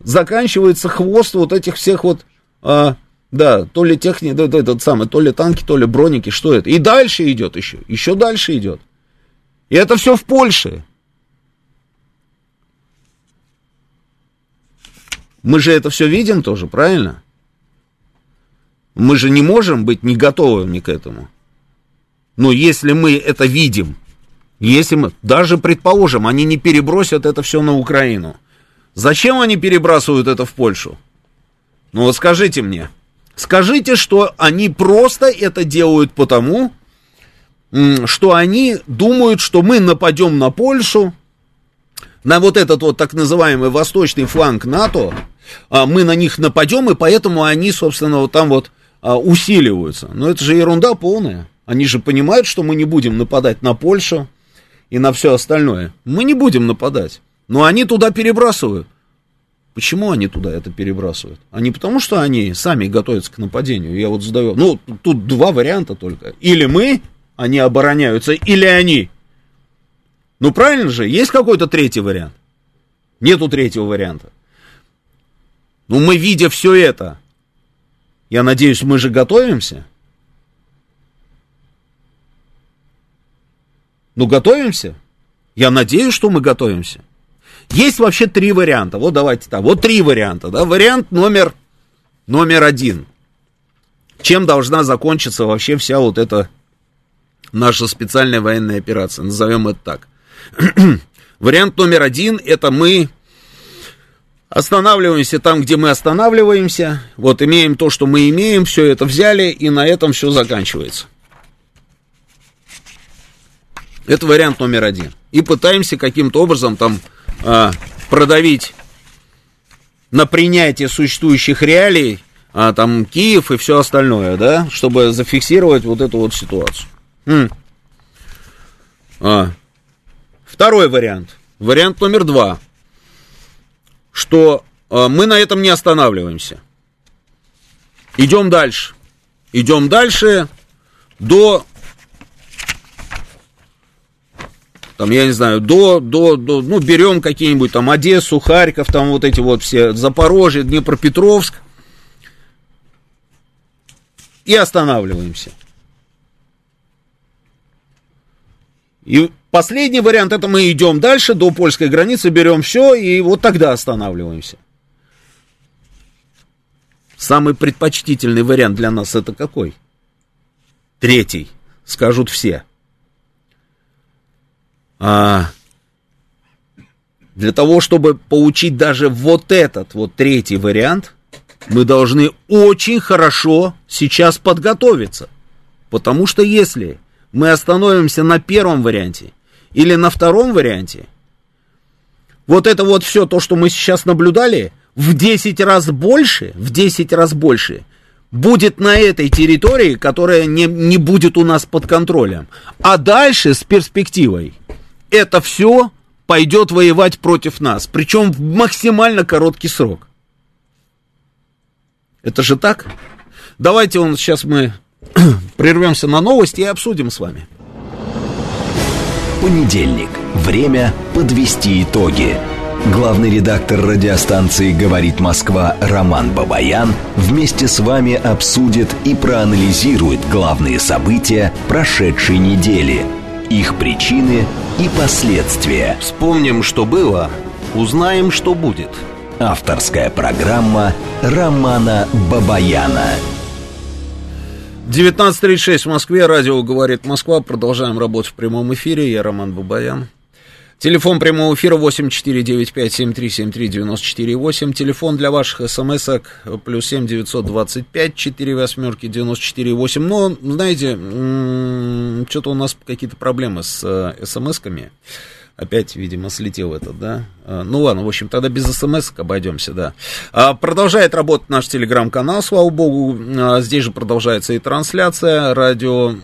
заканчивается хвост вот этих всех вот а, Да, то ли техника, да, да, этот самый, то ли танки, то ли броники, что это? И дальше идет еще, еще дальше идет. И это все в Польше. Мы же это все видим тоже, правильно? Мы же не можем быть не готовыми к этому. Но если мы это видим, если мы, даже предположим, они не перебросят это все на Украину, зачем они перебрасывают это в Польшу? Ну вот скажите мне, скажите, что они просто это делают потому, что они думают, что мы нападем на Польшу, на вот этот вот так называемый восточный фланг НАТО, а мы на них нападем, и поэтому они, собственно, вот там вот а, усиливаются. Но это же ерунда полная. Они же понимают, что мы не будем нападать на Польшу и на все остальное. Мы не будем нападать. Но они туда перебрасывают. Почему они туда это перебрасывают? А не потому, что они сами готовятся к нападению. Я вот задаю. Ну, тут два варианта только. Или мы, они обороняются, или они. Ну, правильно же? Есть какой-то третий вариант? Нету третьего варианта. Ну, мы, видя все это, я надеюсь, мы же готовимся. Ну, готовимся. Я надеюсь, что мы готовимся. Есть вообще три варианта. Вот давайте так. Вот три варианта. Да? Вариант номер, номер один. Чем должна закончиться вообще вся вот эта наша специальная военная операция? Назовем это так. Вариант номер один это мы Останавливаемся там, где мы останавливаемся. Вот имеем то, что мы имеем, все это взяли, и на этом все заканчивается. Это вариант номер один. И пытаемся каким-то образом там а, продавить на принятие существующих реалий, а, там Киев и все остальное, да, чтобы зафиксировать вот эту вот ситуацию. М. А. Второй вариант. Вариант номер два что э, мы на этом не останавливаемся. Идем дальше. Идем дальше до, там, я не знаю, до, до, до ну, берем какие-нибудь там Одессу, Харьков, там вот эти вот все, Запорожье, Днепропетровск, и останавливаемся. И Последний вариант, это мы идем дальше, до польской границы, берем все, и вот тогда останавливаемся. Самый предпочтительный вариант для нас это какой? Третий, скажут все. А, для того, чтобы получить даже вот этот вот третий вариант, мы должны очень хорошо сейчас подготовиться. Потому что если мы остановимся на первом варианте или на втором варианте, вот это вот все то, что мы сейчас наблюдали, в 10 раз больше, в 10 раз больше, будет на этой территории, которая не, не будет у нас под контролем. А дальше с перспективой это все пойдет воевать против нас, причем в максимально короткий срок. Это же так? Давайте он сейчас мы прервемся на новости и обсудим с вами. Понедельник. Время подвести итоги. Главный редактор радиостанции «Говорит Москва» Роман Бабаян вместе с вами обсудит и проанализирует главные события прошедшей недели, их причины и последствия. Вспомним, что было, узнаем, что будет. Авторская программа Романа Бабаяна. 19.36 в Москве, радио «Говорит Москва». Продолжаем работать в прямом эфире. Я Роман Бабаян. Телефон прямого эфира 8495-7373-94-8. Телефон для ваших смс-ок плюс 7 925 4 восьмерки 94 8. Но, знаете, что-то у нас какие-то проблемы с э, смс-ками. Опять, видимо, слетел этот, да? А, ну ладно, в общем, тогда без смс обойдемся, да. А, продолжает работать наш телеграм-канал, слава богу. А, здесь же продолжается и трансляция. Радио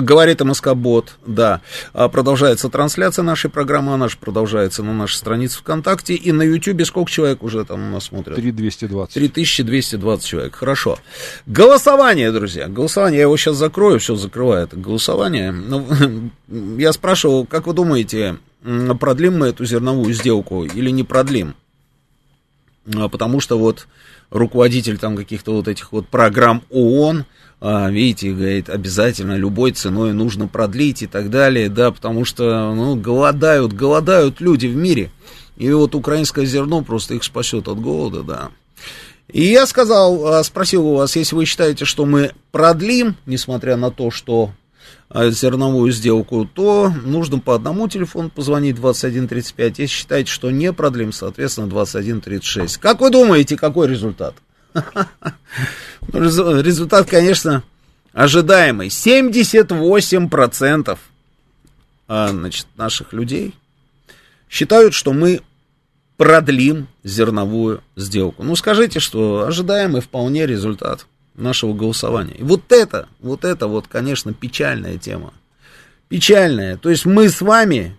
говорит МСК Бот, да. Продолжается трансляция нашей программы, она же продолжается на нашей странице ВКонтакте. И на Ютьюбе сколько человек уже там у нас смотрят? 3220. 3220 человек, хорошо. Голосование, друзья, голосование. Я его сейчас закрою, все закрывает. Голосование. Ну, я спрашивал, как вы думаете, продлим мы эту зерновую сделку или не продлим. а, потому что вот руководитель там каких-то вот этих вот программ ООН, а, видите, говорит, обязательно любой ценой нужно продлить и так далее, да, потому что, ну, голодают, голодают люди в мире, и вот украинское зерно просто их спасет от голода, да. И я сказал, а, спросил у вас, если вы считаете, что мы продлим, несмотря на то, что зерновую сделку, то нужно по одному телефону позвонить 2135. Если считаете, что не продлим, соответственно, 2136. Как вы думаете, какой результат? Результат, конечно, ожидаемый. 78% а, значит, наших людей считают, что мы продлим зерновую сделку. Ну, скажите, что ожидаемый вполне результат нашего голосования. И вот это, вот это вот, конечно, печальная тема. Печальная. То есть мы с вами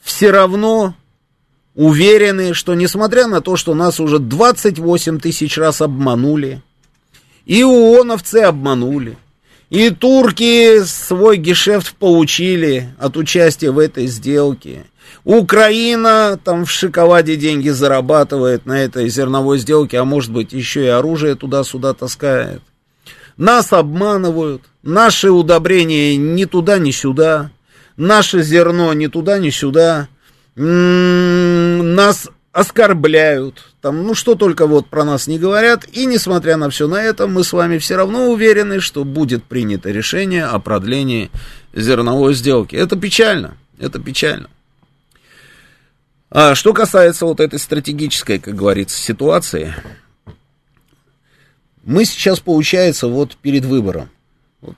все равно уверены, что несмотря на то, что нас уже 28 тысяч раз обманули, и ООНовцы обманули, и турки свой гешефт получили от участия в этой сделке, Украина там в шоколаде деньги зарабатывает на этой зерновой сделке, а может быть еще и оружие туда-сюда таскает. Нас обманывают, наши удобрения ни туда, ни сюда, наше зерно ни туда, ни сюда, м-м, нас оскорбляют, там, ну что только вот про нас не говорят, и несмотря на все на это, мы с вами все равно уверены, что будет принято решение о продлении зерновой сделки. Это печально, это печально. А что касается вот этой стратегической, как говорится, ситуации, мы сейчас, получается, вот перед выбором. Вот,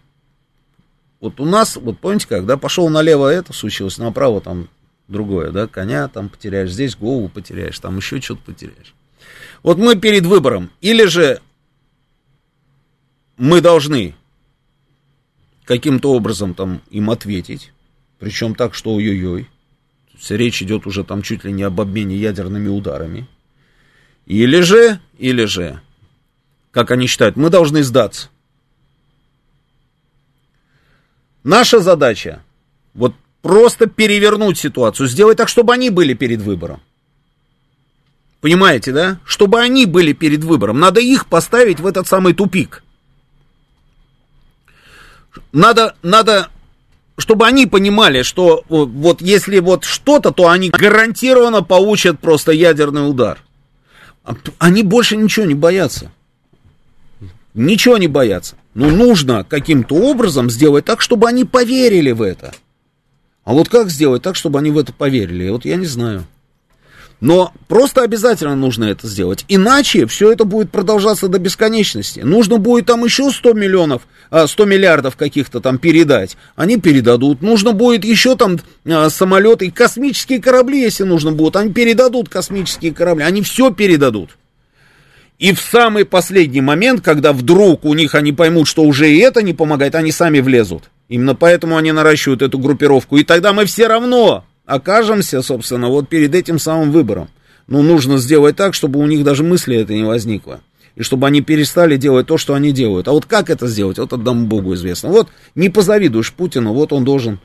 вот у нас, вот помните, когда пошел налево это случилось, направо там другое, да, коня там потеряешь, здесь голову потеряешь, там еще что-то потеряешь. Вот мы перед выбором, или же мы должны каким-то образом там им ответить, причем так, что ой-ой-ой, речь идет уже там чуть ли не об обмене ядерными ударами. Или же, или же, как они считают, мы должны сдаться. Наша задача вот просто перевернуть ситуацию, сделать так, чтобы они были перед выбором. Понимаете, да? Чтобы они были перед выбором. Надо их поставить в этот самый тупик. Надо, надо чтобы они понимали, что вот если вот что-то, то они гарантированно получат просто ядерный удар. А они больше ничего не боятся. Ничего не боятся. Но нужно каким-то образом сделать так, чтобы они поверили в это. А вот как сделать так, чтобы они в это поверили? Вот я не знаю. Но просто обязательно нужно это сделать. Иначе все это будет продолжаться до бесконечности. Нужно будет там еще 100 миллионов, 100 а, миллиардов каких-то там передать. Они передадут. Нужно будет еще там а, самолеты, космические корабли, если нужно будет. Они передадут космические корабли. Они все передадут. И в самый последний момент, когда вдруг у них они поймут, что уже и это не помогает, они сами влезут. Именно поэтому они наращивают эту группировку. И тогда мы все равно окажемся, собственно, вот перед этим самым выбором. Ну, нужно сделать так, чтобы у них даже мысли это не возникло. И чтобы они перестали делать то, что они делают. А вот как это сделать, вот одному Богу известно. Вот не позавидуешь Путину, вот он должен,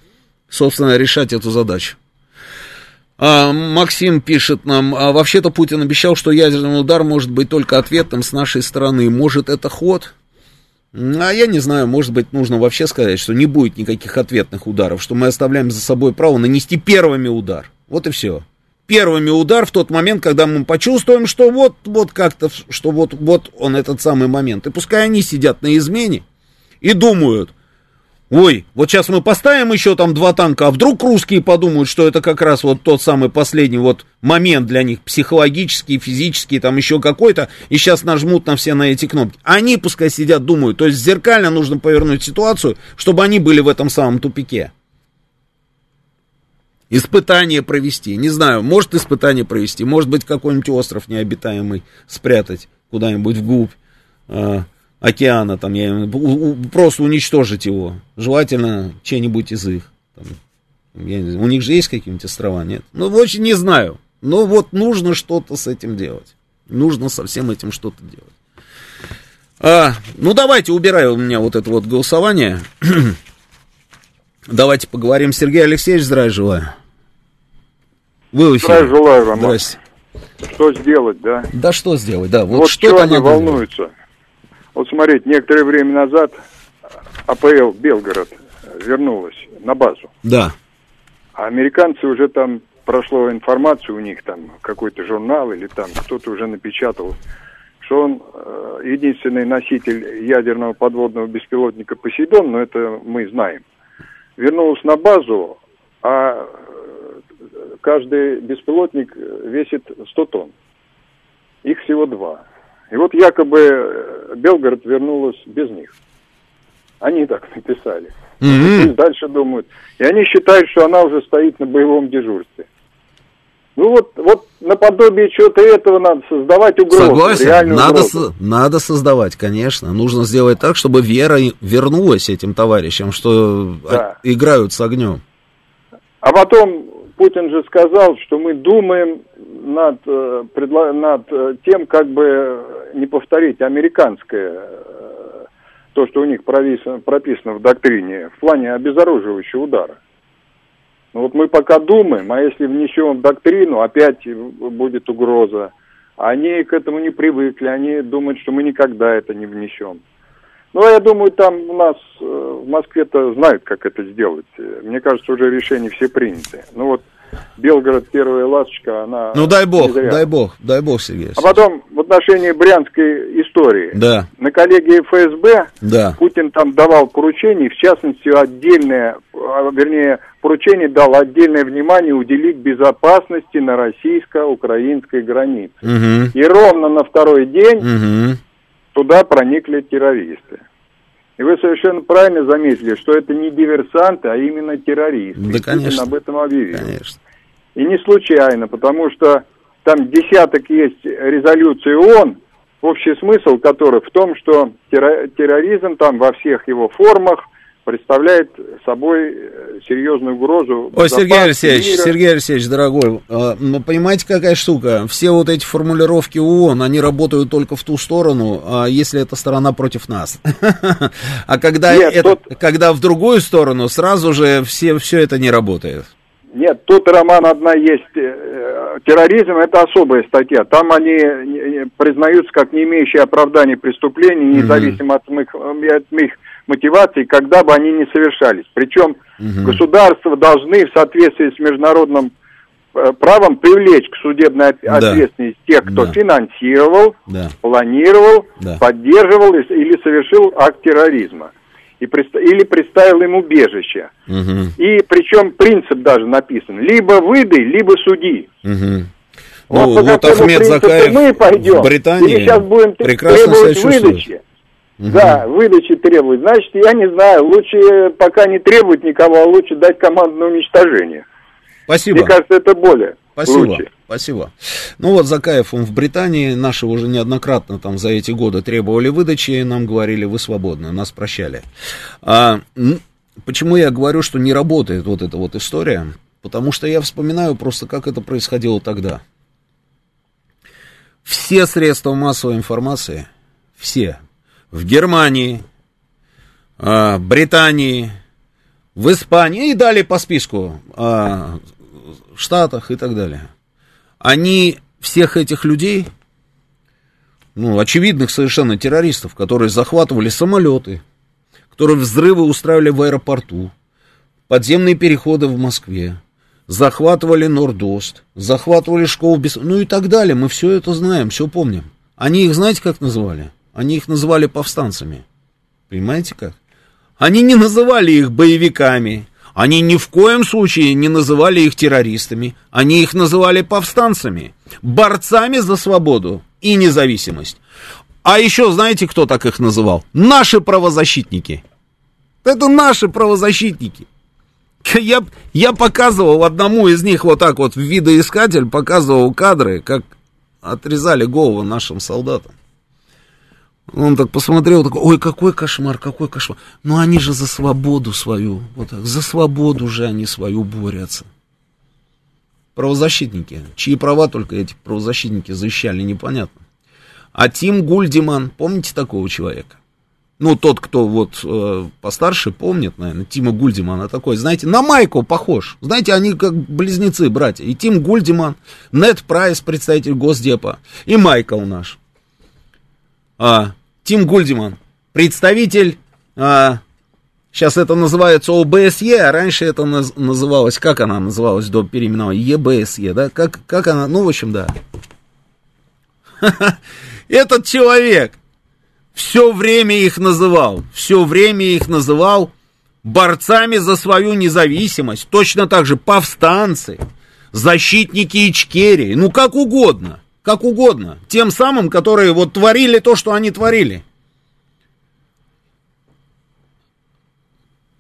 собственно, решать эту задачу. А, Максим пишет нам, а вообще-то Путин обещал, что ядерный удар может быть только ответом с нашей стороны. Может, это ход? А я не знаю, может быть, нужно вообще сказать, что не будет никаких ответных ударов, что мы оставляем за собой право нанести первыми удар. Вот и все. Первыми удар в тот момент, когда мы почувствуем, что вот, вот как-то, что вот, вот он этот самый момент. И пускай они сидят на измене и думают, Ой, вот сейчас мы поставим еще там два танка, а вдруг русские подумают, что это как раз вот тот самый последний вот момент для них, психологический, физический, там еще какой-то, и сейчас нажмут на все на эти кнопки. Они пускай сидят, думают, то есть зеркально нужно повернуть ситуацию, чтобы они были в этом самом тупике. Испытание провести, не знаю, может испытание провести, может быть какой-нибудь остров необитаемый спрятать куда-нибудь вглубь. Океана, там, я, у, у, просто уничтожить его. Желательно чей-нибудь из их. Там, я, у них же есть какие-нибудь острова, нет? Ну, очень не знаю. Но вот нужно что-то с этим делать. Нужно со всем этим что-то делать. А, ну, давайте, убираю у меня вот это вот голосование. давайте поговорим. Сергей Алексеевич, здравия желаю. Вы в эфире. Здравия желаю вам. Здрасте. что сделать, да? Да что сделать, да. Вот, вот что они волнуются. Делать. Вот смотрите, некоторое время назад АПЛ Белгород вернулась на базу. Да. А американцы уже там прошло информацию у них там какой-то журнал или там кто-то уже напечатал, что он э, единственный носитель ядерного подводного беспилотника Посейдон, но это мы знаем. Вернулся на базу, а э, каждый беспилотник весит 100 тонн. Их всего два. И вот якобы э, Белгород вернулась без них. Они так написали. Mm-hmm. дальше думают. И они считают, что она уже стоит на боевом дежурстве. Ну вот, вот наподобие чего-то этого надо создавать угрозу. Согласен, надо, угрозу. Со- надо создавать, конечно. Нужно сделать так, чтобы вера вернулась этим товарищам, что да. играют с огнем. А потом Путин же сказал, что мы думаем над, э, над э, тем, как бы не повторить американское, э, то, что у них прописано, прописано в доктрине, в плане обезоруживающего удара. Ну вот мы пока думаем, а если внесем в доктрину, опять будет угроза. Они к этому не привыкли, они думают, что мы никогда это не внесем. Ну, я думаю, там у нас в Москве-то знают, как это сделать. Мне кажется, уже решения все приняты. Ну вот Белгород первая ласточка, она... Ну дай бог, дай бог, дай бог, Сергей. А потом в отношении брянской истории. Да. На коллегии ФСБ да. Путин там давал поручение, в частности, отдельное, а, вернее, поручение дал отдельное внимание уделить безопасности на российско-украинской границе. Угу. И ровно на второй день угу. туда проникли террористы. И вы совершенно правильно заметили, что это не диверсанты, а именно террористы. Да, конечно. Об этом объявил. Конечно. И не случайно, потому что там десяток есть резолюций ООН, общий смысл которых в том, что терроризм там во всех его формах – представляет собой э, серьезную угрозу. Ой, Сергей Алексеевич, мира. Сергей Алексеевич, дорогой, э, ну, понимаете, какая штука? Все вот эти формулировки ООН, они работают только в ту сторону, а если эта сторона против нас. А когда, Нет, это, тот... когда в другую сторону, сразу же все, все это не работает. Нет, тут, Роман, одна есть. Э, терроризм – это особая статья. Там они признаются как не имеющие оправдания преступлений, независимо mm-hmm. от, их, от их мотивации, когда бы они ни совершались. Причем угу. государства должны в соответствии с международным э, правом привлечь к судебной да. ответственности тех, кто да. финансировал, да. планировал, да. поддерживал или совершил акт терроризма. И, или представил им убежище. Угу. И причем принцип даже написан. Либо выдай, либо суди. Угу. Вот, ну, вот Ахмед Закаев мы пойдем, в Британии или сейчас будем требовать выдачи. Угу. Да, выдачи требует. Значит, я не знаю, лучше пока не требовать никого, а лучше дать команду на уничтожение. Спасибо. Мне кажется, это более Спасибо. Лучше. Спасибо. Ну вот Закаев, он в Британии, наши уже неоднократно там за эти годы требовали выдачи, нам говорили, вы свободны, нас прощали. А, почему я говорю, что не работает вот эта вот история? Потому что я вспоминаю просто, как это происходило тогда. Все средства массовой информации, все, в Германии, а, Британии, в Испании и далее по списку, а, в Штатах и так далее. Они всех этих людей, ну, очевидных совершенно террористов, которые захватывали самолеты, которые взрывы устраивали в аэропорту, подземные переходы в Москве, захватывали Нордост, захватывали школу без... Ну и так далее. Мы все это знаем, все помним. Они их знаете, как называли? Они их называли повстанцами. Понимаете как? Они не называли их боевиками. Они ни в коем случае не называли их террористами. Они их называли повстанцами. Борцами за свободу и независимость. А еще знаете, кто так их называл? Наши правозащитники. Это наши правозащитники. Я, я показывал одному из них вот так вот в видоискатель, показывал кадры, как отрезали голову нашим солдатам. Он так посмотрел, такой, ой, какой кошмар, какой кошмар. Но они же за свободу свою, вот так, за свободу же они свою борются. Правозащитники, чьи права только эти правозащитники защищали, непонятно. А Тим Гульдиман, помните такого человека? ну, тот, кто вот э, постарше помнит, наверное, Тима Гульдимана такой, знаете, на Майку похож. Знаете, они как близнецы, братья. И Тим Гульдиман, Нед Прайс, представитель Госдепа, и Майкл наш. А, Тим Гульдиман, представитель, а, сейчас это называется ОБСЕ, а раньше это наз, называлось, как она называлась до переименования, ЕБСЕ, да, как, как она, ну, в общем, да. Этот человек все время их называл, все время их называл борцами за свою независимость, точно так же повстанцы, защитники Ичкерии, ну как угодно, как угодно, тем самым, которые вот творили то, что они творили.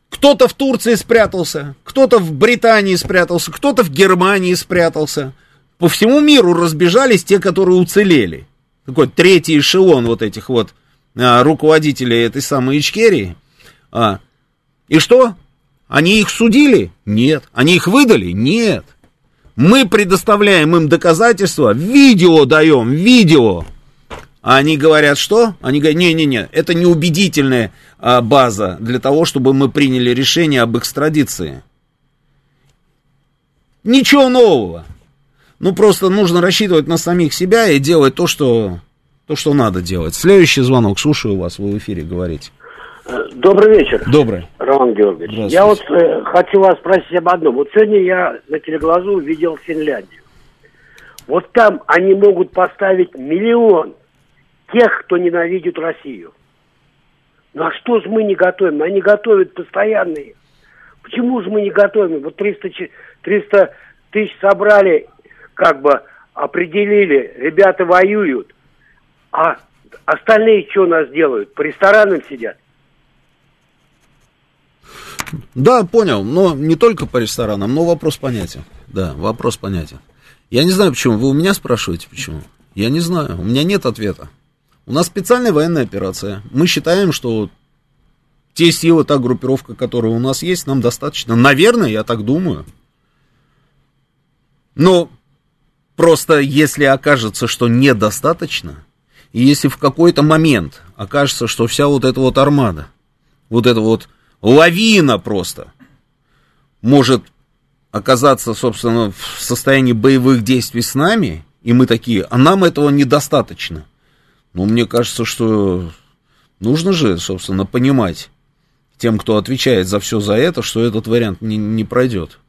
Кто-то в Турции спрятался, кто-то в Британии спрятался, кто-то в Германии спрятался. По всему миру разбежались те, которые уцелели. Такой третий эшелон вот этих вот а, руководителей этой самой Ичкерии. А, и что? Они их судили? Нет. Они их выдали? Нет. Мы предоставляем им доказательства, видео даем, видео. А они говорят, что? Они говорят, не-не-не, это неубедительная а, база для того, чтобы мы приняли решение об экстрадиции. Ничего нового. Ну, просто нужно рассчитывать на самих себя и делать то, что то, что надо делать. Следующий звонок, слушаю вас, вы в эфире говорите. Добрый вечер. Добрый. Роман Георгиевич. Я вот э, хочу вас спросить об одном. Вот сегодня я на телеглазу увидел Финляндию. Вот там они могут поставить миллион тех, кто ненавидит Россию. Ну а что же мы не готовим? Они готовят постоянные. Почему же мы не готовим? Вот 300, 300 тысяч собрали, как бы определили, ребята воюют. А остальные что у нас делают? По ресторанам сидят. Да, понял, но не только по ресторанам, но вопрос понятен. Да, вопрос понятен. Я не знаю, почему. Вы у меня спрашиваете, почему? Я не знаю. У меня нет ответа. У нас специальная военная операция. Мы считаем, что те силы, та группировка, которая у нас есть, нам достаточно. Наверное, я так думаю. Но просто если окажется, что недостаточно, и если в какой-то момент окажется, что вся вот эта вот армада, вот эта вот лавина просто может оказаться, собственно, в состоянии боевых действий с нами, и мы такие, а нам этого недостаточно. Ну, мне кажется, что нужно же, собственно, понимать тем, кто отвечает за все за это, что этот вариант не, не пройдет.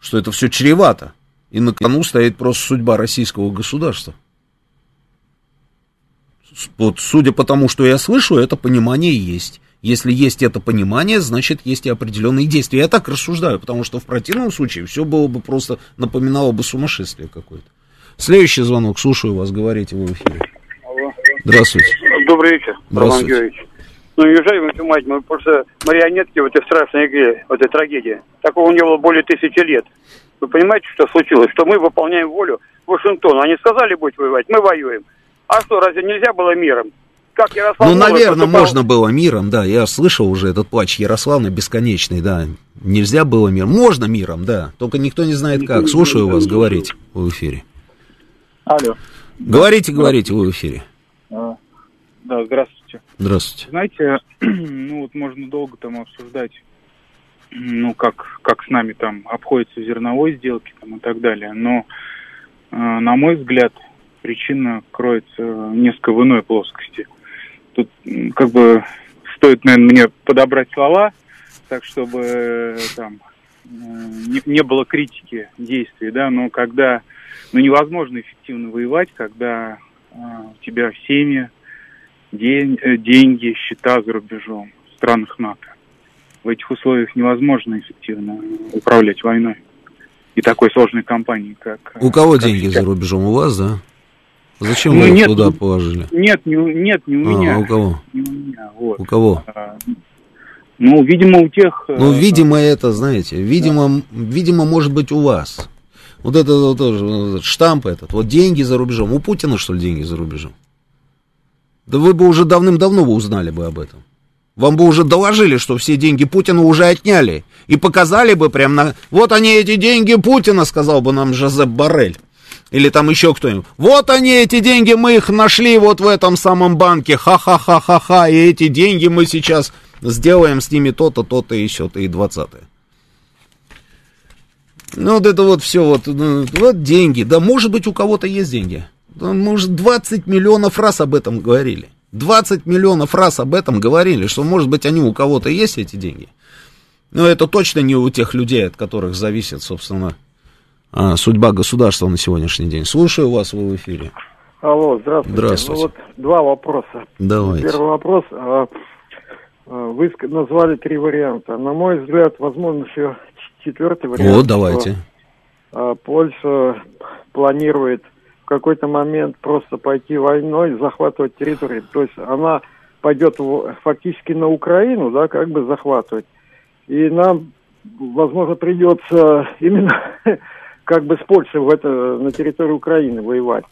Что это все чревато. И на кону стоит просто судьба российского государства вот судя по тому, что я слышу, это понимание есть. Если есть это понимание, значит, есть и определенные действия. Я так рассуждаю, потому что в противном случае все было бы просто напоминало бы сумасшествие какое-то. Следующий звонок, слушаю вас, говорите вы в эфире. Алло. Здравствуйте. Добрый вечер, Роман Георгиевич. Ну, неужели вы понимаете, мы просто марионетки в этой страшной игре, в этой трагедии. Такого не было более тысячи лет. Вы понимаете, что случилось? Что мы выполняем волю Вашингтона. Они сказали будь воевать, мы воюем. А что, разве нельзя было миром? Как Ярослав ну, наверное, поступал... можно было миром, да. Я слышал уже этот плач Ярославна бесконечный, да. Нельзя было миром. Можно миром, да. Только никто не знает как. Слушаю вас, говорите в эфире. Алло. Говорите, говорите, вы в эфире. А, да, здравствуйте. Здравствуйте. Знаете, ну вот можно долго там обсуждать, ну как, как с нами там обходятся зерновой сделки там и так далее. Но, э, на мой взгляд, причина кроется несколько в иной плоскости. Тут как бы стоит, наверное, мне подобрать слова, так чтобы там не, не было критики действий, да, но когда ну, невозможно эффективно воевать, когда э, у тебя семьи, день, э, деньги, счета за рубежом в странах НАТО. В этих условиях невозможно эффективно управлять войной и такой сложной кампанией, как... У кого как деньги сейчас. за рубежом? У вас, да? Зачем ну, вы нет, туда положили? Нет, не, нет, не у а, меня. А у кого? Не у меня, вот. У кого? А, ну, видимо, у тех... Ну, э, видимо, это, знаете, видимо, да. видимо, может быть, у вас. Вот это вот, тоже штамп этот, вот деньги за рубежом. У Путина, что ли, деньги за рубежом? Да вы бы уже давным-давно бы узнали бы об этом. Вам бы уже доложили, что все деньги Путина уже отняли. И показали бы прям на... Вот они, эти деньги Путина, сказал бы нам Жозеп Барель. Или там еще кто-нибудь. Вот они, эти деньги, мы их нашли вот в этом самом банке, ха-ха-ха-ха-ха, и эти деньги мы сейчас сделаем с ними то-то, то-то, еще-то и двадцатое. Ну, вот это вот все, вот, ну, вот деньги. Да, может быть, у кого-то есть деньги. Да, может, 20 миллионов раз об этом говорили. 20 миллионов раз об этом говорили, что, может быть, они у кого-то есть, эти деньги. Но это точно не у тех людей, от которых зависит, собственно, а, судьба государства на сегодняшний день. Слушаю вас, вы в эфире. Алло, здравствуйте. Здравствуйте. Ну, вот два вопроса. Давайте. Первый вопрос. А, а, вы назвали три варианта. На мой взгляд, возможно, еще четвертый вариант. О, давайте. Польша планирует в какой-то момент просто пойти войной, захватывать территорию. То есть она пойдет фактически на Украину, да, как бы захватывать. И нам, возможно, придется именно как бы с Польшей в это, на территории Украины воевать.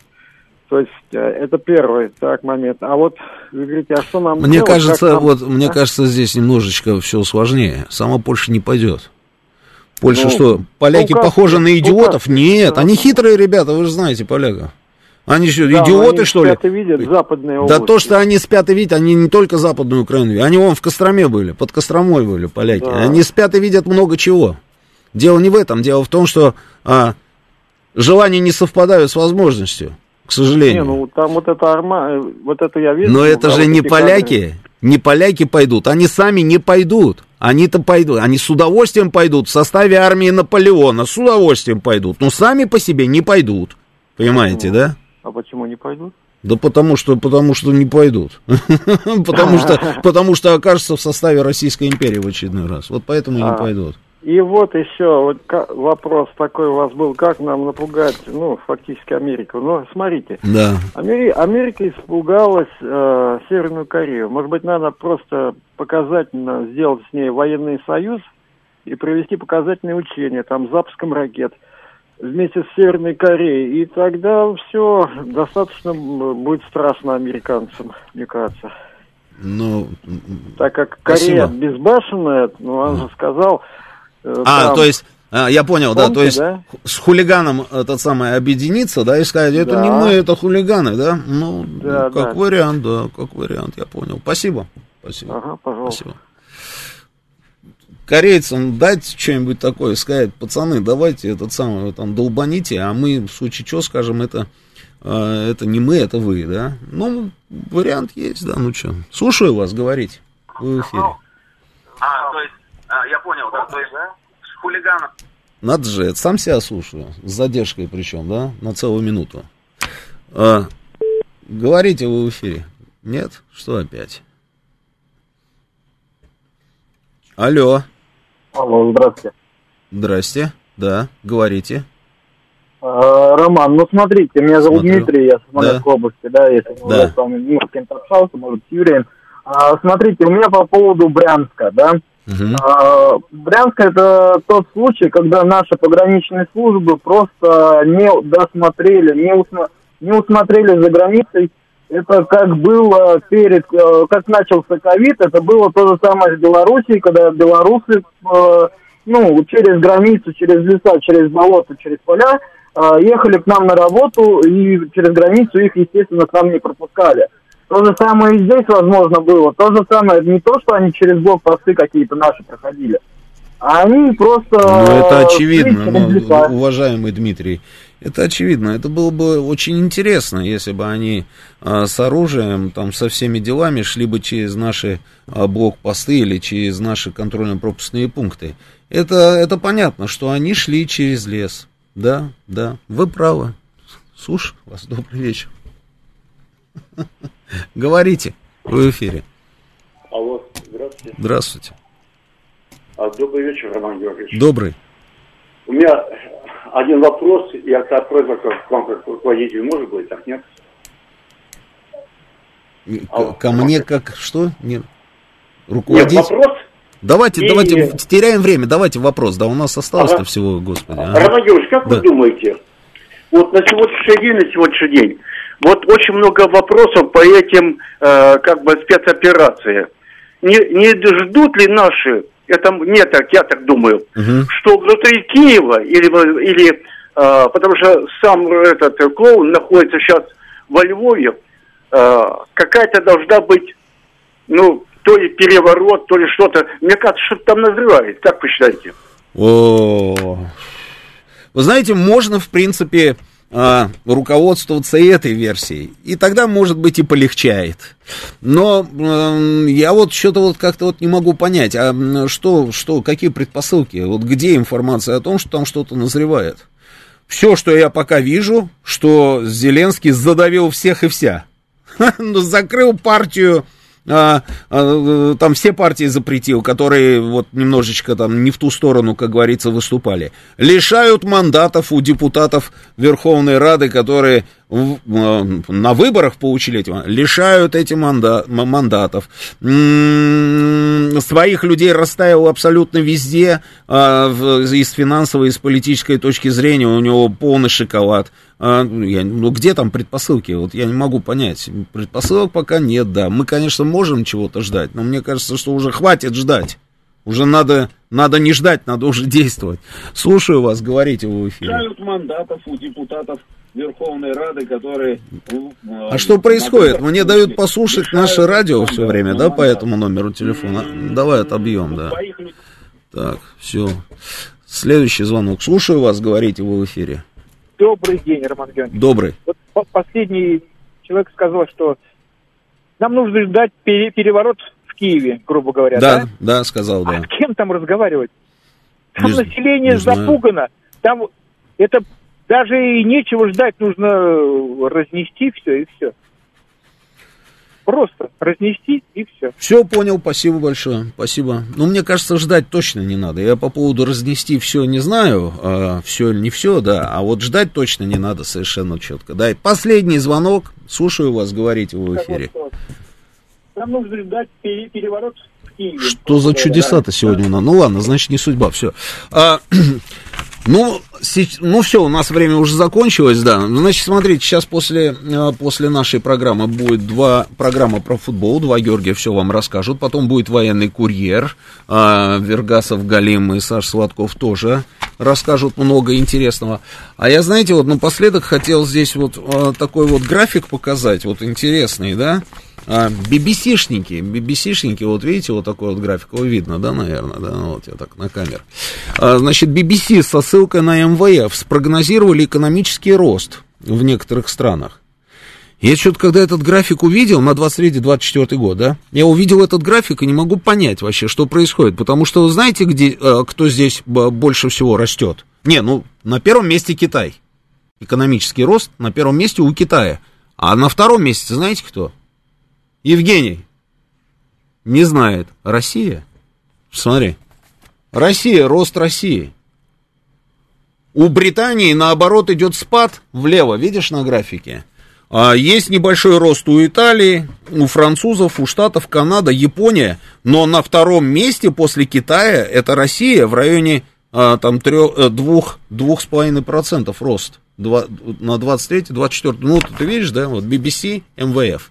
То есть э, это первый так момент. А вот вы говорите, а что нам Мне делать, кажется, нам... вот мне а? кажется, здесь немножечко все сложнее. Сама Польша не пойдет. Польша ну, что, поляки ну, похожи на идиотов? Ну, Нет, да. они хитрые ребята, вы же знаете поляков. Они что, да, идиоты, они что ли? видят западные Да то, что они спят и видят, они не только западную Украину видят. Они вон в Костроме были, под Костромой были поляки. Да. Они спят и видят много чего. Дело не в этом, дело в том, что а, желания не совпадают с возможностью, к сожалению. Не, ну там вот это арма, э, вот это я вижу. Но это а же не поляки, не поляки пойдут, они сами не пойдут. Они-то пойдут, они с удовольствием пойдут в составе армии Наполеона, с удовольствием пойдут, но сами по себе не пойдут. Понимаете, почему? да? А почему не пойдут? Да потому что, потому что не пойдут. потому, что, потому что окажутся в составе Российской империи в очередной раз. Вот поэтому и не а. пойдут. И вот еще вот вопрос такой у вас был, как нам напугать, ну, фактически Америку. Ну, смотрите, да. Амери- Америка испугалась э, Северную Корею. Может быть, надо просто показательно сделать с ней военный союз и провести показательные учения, там, с запуском ракет вместе с Северной Кореей. И тогда все достаточно будет страшно американцам, мне кажется. Ну, так как Корея спасибо. безбашенная, ну, он же сказал, а, там... то есть, а, я понял, Помните, да, то есть да? с хулиганом этот самый объединиться, да, и сказать, это да. не мы, это хулиганы, да? Ну, да, как да. вариант, да, как вариант, я понял. Спасибо. Спасибо. Ага, пожалуйста. Спасибо. Корейцам дать что-нибудь такое, сказать, пацаны, давайте этот самый, там, долбаните, а мы, в случае чего, скажем, это, э, это не мы, это вы, да? Ну, вариант есть, да, ну что. Слушаю вас, говорите, вы в эфире. А, то есть а, я понял, да, то есть с хулиганом. Надо же, это сам себя слушаю, с задержкой причем, да, на целую минуту. А, говорите вы в эфире. Нет? Что опять? Алло. Алло, здравствуйте. Здрасте, да, говорите. А, Роман, ну смотрите, меня зовут Смотрю. Дмитрий, я с Смоленской да. области, да, если да. с вами ну, с кем-то общался, может, с Юрием. А, смотрите, у меня по поводу Брянска, да, Угу. Брянск это тот случай, когда наши пограничные службы просто не досмотрели, не, усма, не усмотрели за границей. Это как было перед, э, как начался ковид, это было то же самое с Белоруссией, когда белорусы, э, ну, через границу, через леса, через болото, через поля, э, ехали к нам на работу, и через границу их, естественно, к нам не пропускали. То же самое и здесь, возможно, было. То же самое, не то, что они через блокпосты какие-то наши проходили, а они просто... Ну, это очевидно, ну, уважаемый Дмитрий. Это очевидно. Это было бы очень интересно, если бы они а, с оружием, там, со всеми делами шли бы через наши а, блокпосты или через наши контрольно-пропускные пункты. Это, это понятно, что они шли через лес. Да, да, вы правы. Слушай вас, добрый вечер. Говорите, вы в эфире. Алло, здравствуйте. Здравствуйте. А, добрый вечер, Роман Георгиевич. Добрый. У меня один вопрос, я к просьба к вам как руководителю, может быть, так нет? К, ко мне как что? Нет. Руководитель? Нет, вопрос. Давайте, и... давайте, теряем время, давайте вопрос, да, у нас осталось-то ага. всего, господи. Ага. Роман Георгиевич, как да. вы думаете, вот на сегодняшний день, на сегодняшний день, вот очень много вопросов по этим э, как бы спецоперациям. Не, не ждут ли наши, это не так, я так думаю, угу. что внутри Киева или, или э, потому что сам этот клоун находится сейчас во Львове, э, какая-то должна быть, ну, то ли переворот, то ли что-то. Мне кажется, что там назревает. Как вы считаете? О, вы знаете, можно, в принципе, а, руководствоваться этой версией. И тогда, может быть, и полегчает. Но э, я вот что-то вот как-то вот не могу понять, а что, что, какие предпосылки? Вот где информация о том, что там что-то назревает? Все, что я пока вижу, что Зеленский задавил всех и вся. Закрыл партию а, а, там все партии запретил, которые вот немножечко там не в ту сторону, как говорится, выступали. Лишают мандатов у депутатов Верховной Рады, которые а, на выборах получили эти, лишают эти манда, мандатов. М-м, своих людей расставил абсолютно везде, а, в, из финансовой, из политической точки зрения, у него полный шоколад. А, я, ну, где там предпосылки? Вот я не могу понять. Предпосылок пока нет, да. Мы, конечно, можем чего-то ждать, но мне кажется, что уже хватит ждать. Уже надо, надо не ждать, надо уже действовать. Слушаю вас, говорите в эфире. Мандатов у депутатов Верховной Рады, которые... А что происходит? Мне дают послушать наше радио все время, да, по этому номеру телефона? Давай отобьем, да. Так, все. Следующий звонок. Слушаю вас, говорите вы в эфире. Добрый день, Роман Георгиевич. Добрый. Вот последний человек сказал, что нам нужно ждать переворот в Киеве, грубо говоря, да? Да, да, сказал, да. А с кем там разговаривать? Там Не- население не запугано. Там это даже и нечего ждать, нужно разнести все и все. Просто разнести и все. Все понял, спасибо большое, спасибо. Ну, мне кажется, ждать точно не надо. Я по поводу разнести все не знаю, все или не все, да, а вот ждать точно не надо совершенно четко. Да, и последний звонок, слушаю вас, говорите вы в эфире. Нам нужно ждать пере- переворот в Киеве. Что за чудеса-то сегодня у нас? Ну ладно, значит, не судьба, все. ну, ну все, у нас время уже закончилось, да. Значит, смотрите, сейчас после, э, после нашей программы будет два программа про футбол, два Георгия все вам расскажут, потом будет военный курьер, а, Вергасов, Галим и Саш Сладков тоже расскажут много интересного. А я, знаете, вот напоследок хотел здесь вот а, такой вот график показать, вот интересный, да, BBC-шники, BBC-шники, вот видите, вот такой вот график, его видно, да, наверное, да, ну, вот я так на камеру. А, значит, BBC со ссылкой на МВФ спрогнозировали экономический рост в некоторых странах. Я что-то, когда этот график увидел, на 23-24 год, да, я увидел этот график и не могу понять вообще, что происходит, потому что знаете, где, э, кто здесь б- больше всего растет? Не, ну, на первом месте Китай. Экономический рост на первом месте у Китая. А на втором месте, знаете кто? Евгений. Не знает. Россия? Смотри. Россия, рост России. У Британии, наоборот, идет спад влево, видишь на графике? А, есть небольшой рост у Италии, у французов, у Штатов, Канада, Япония, но на втором месте после Китая это Россия в районе а, там трех, э, двух, двух с половиной процентов рост Два- на 23-24. Ну, ты видишь, да, вот BBC, МВФ.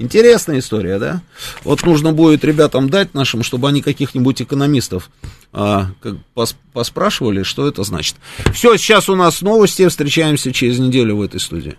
Интересная история, да? Вот нужно будет ребятам дать нашим, чтобы они каких-нибудь экономистов а, как пос- поспрашивали, что это значит. Все, сейчас у нас новости, встречаемся через неделю в этой студии.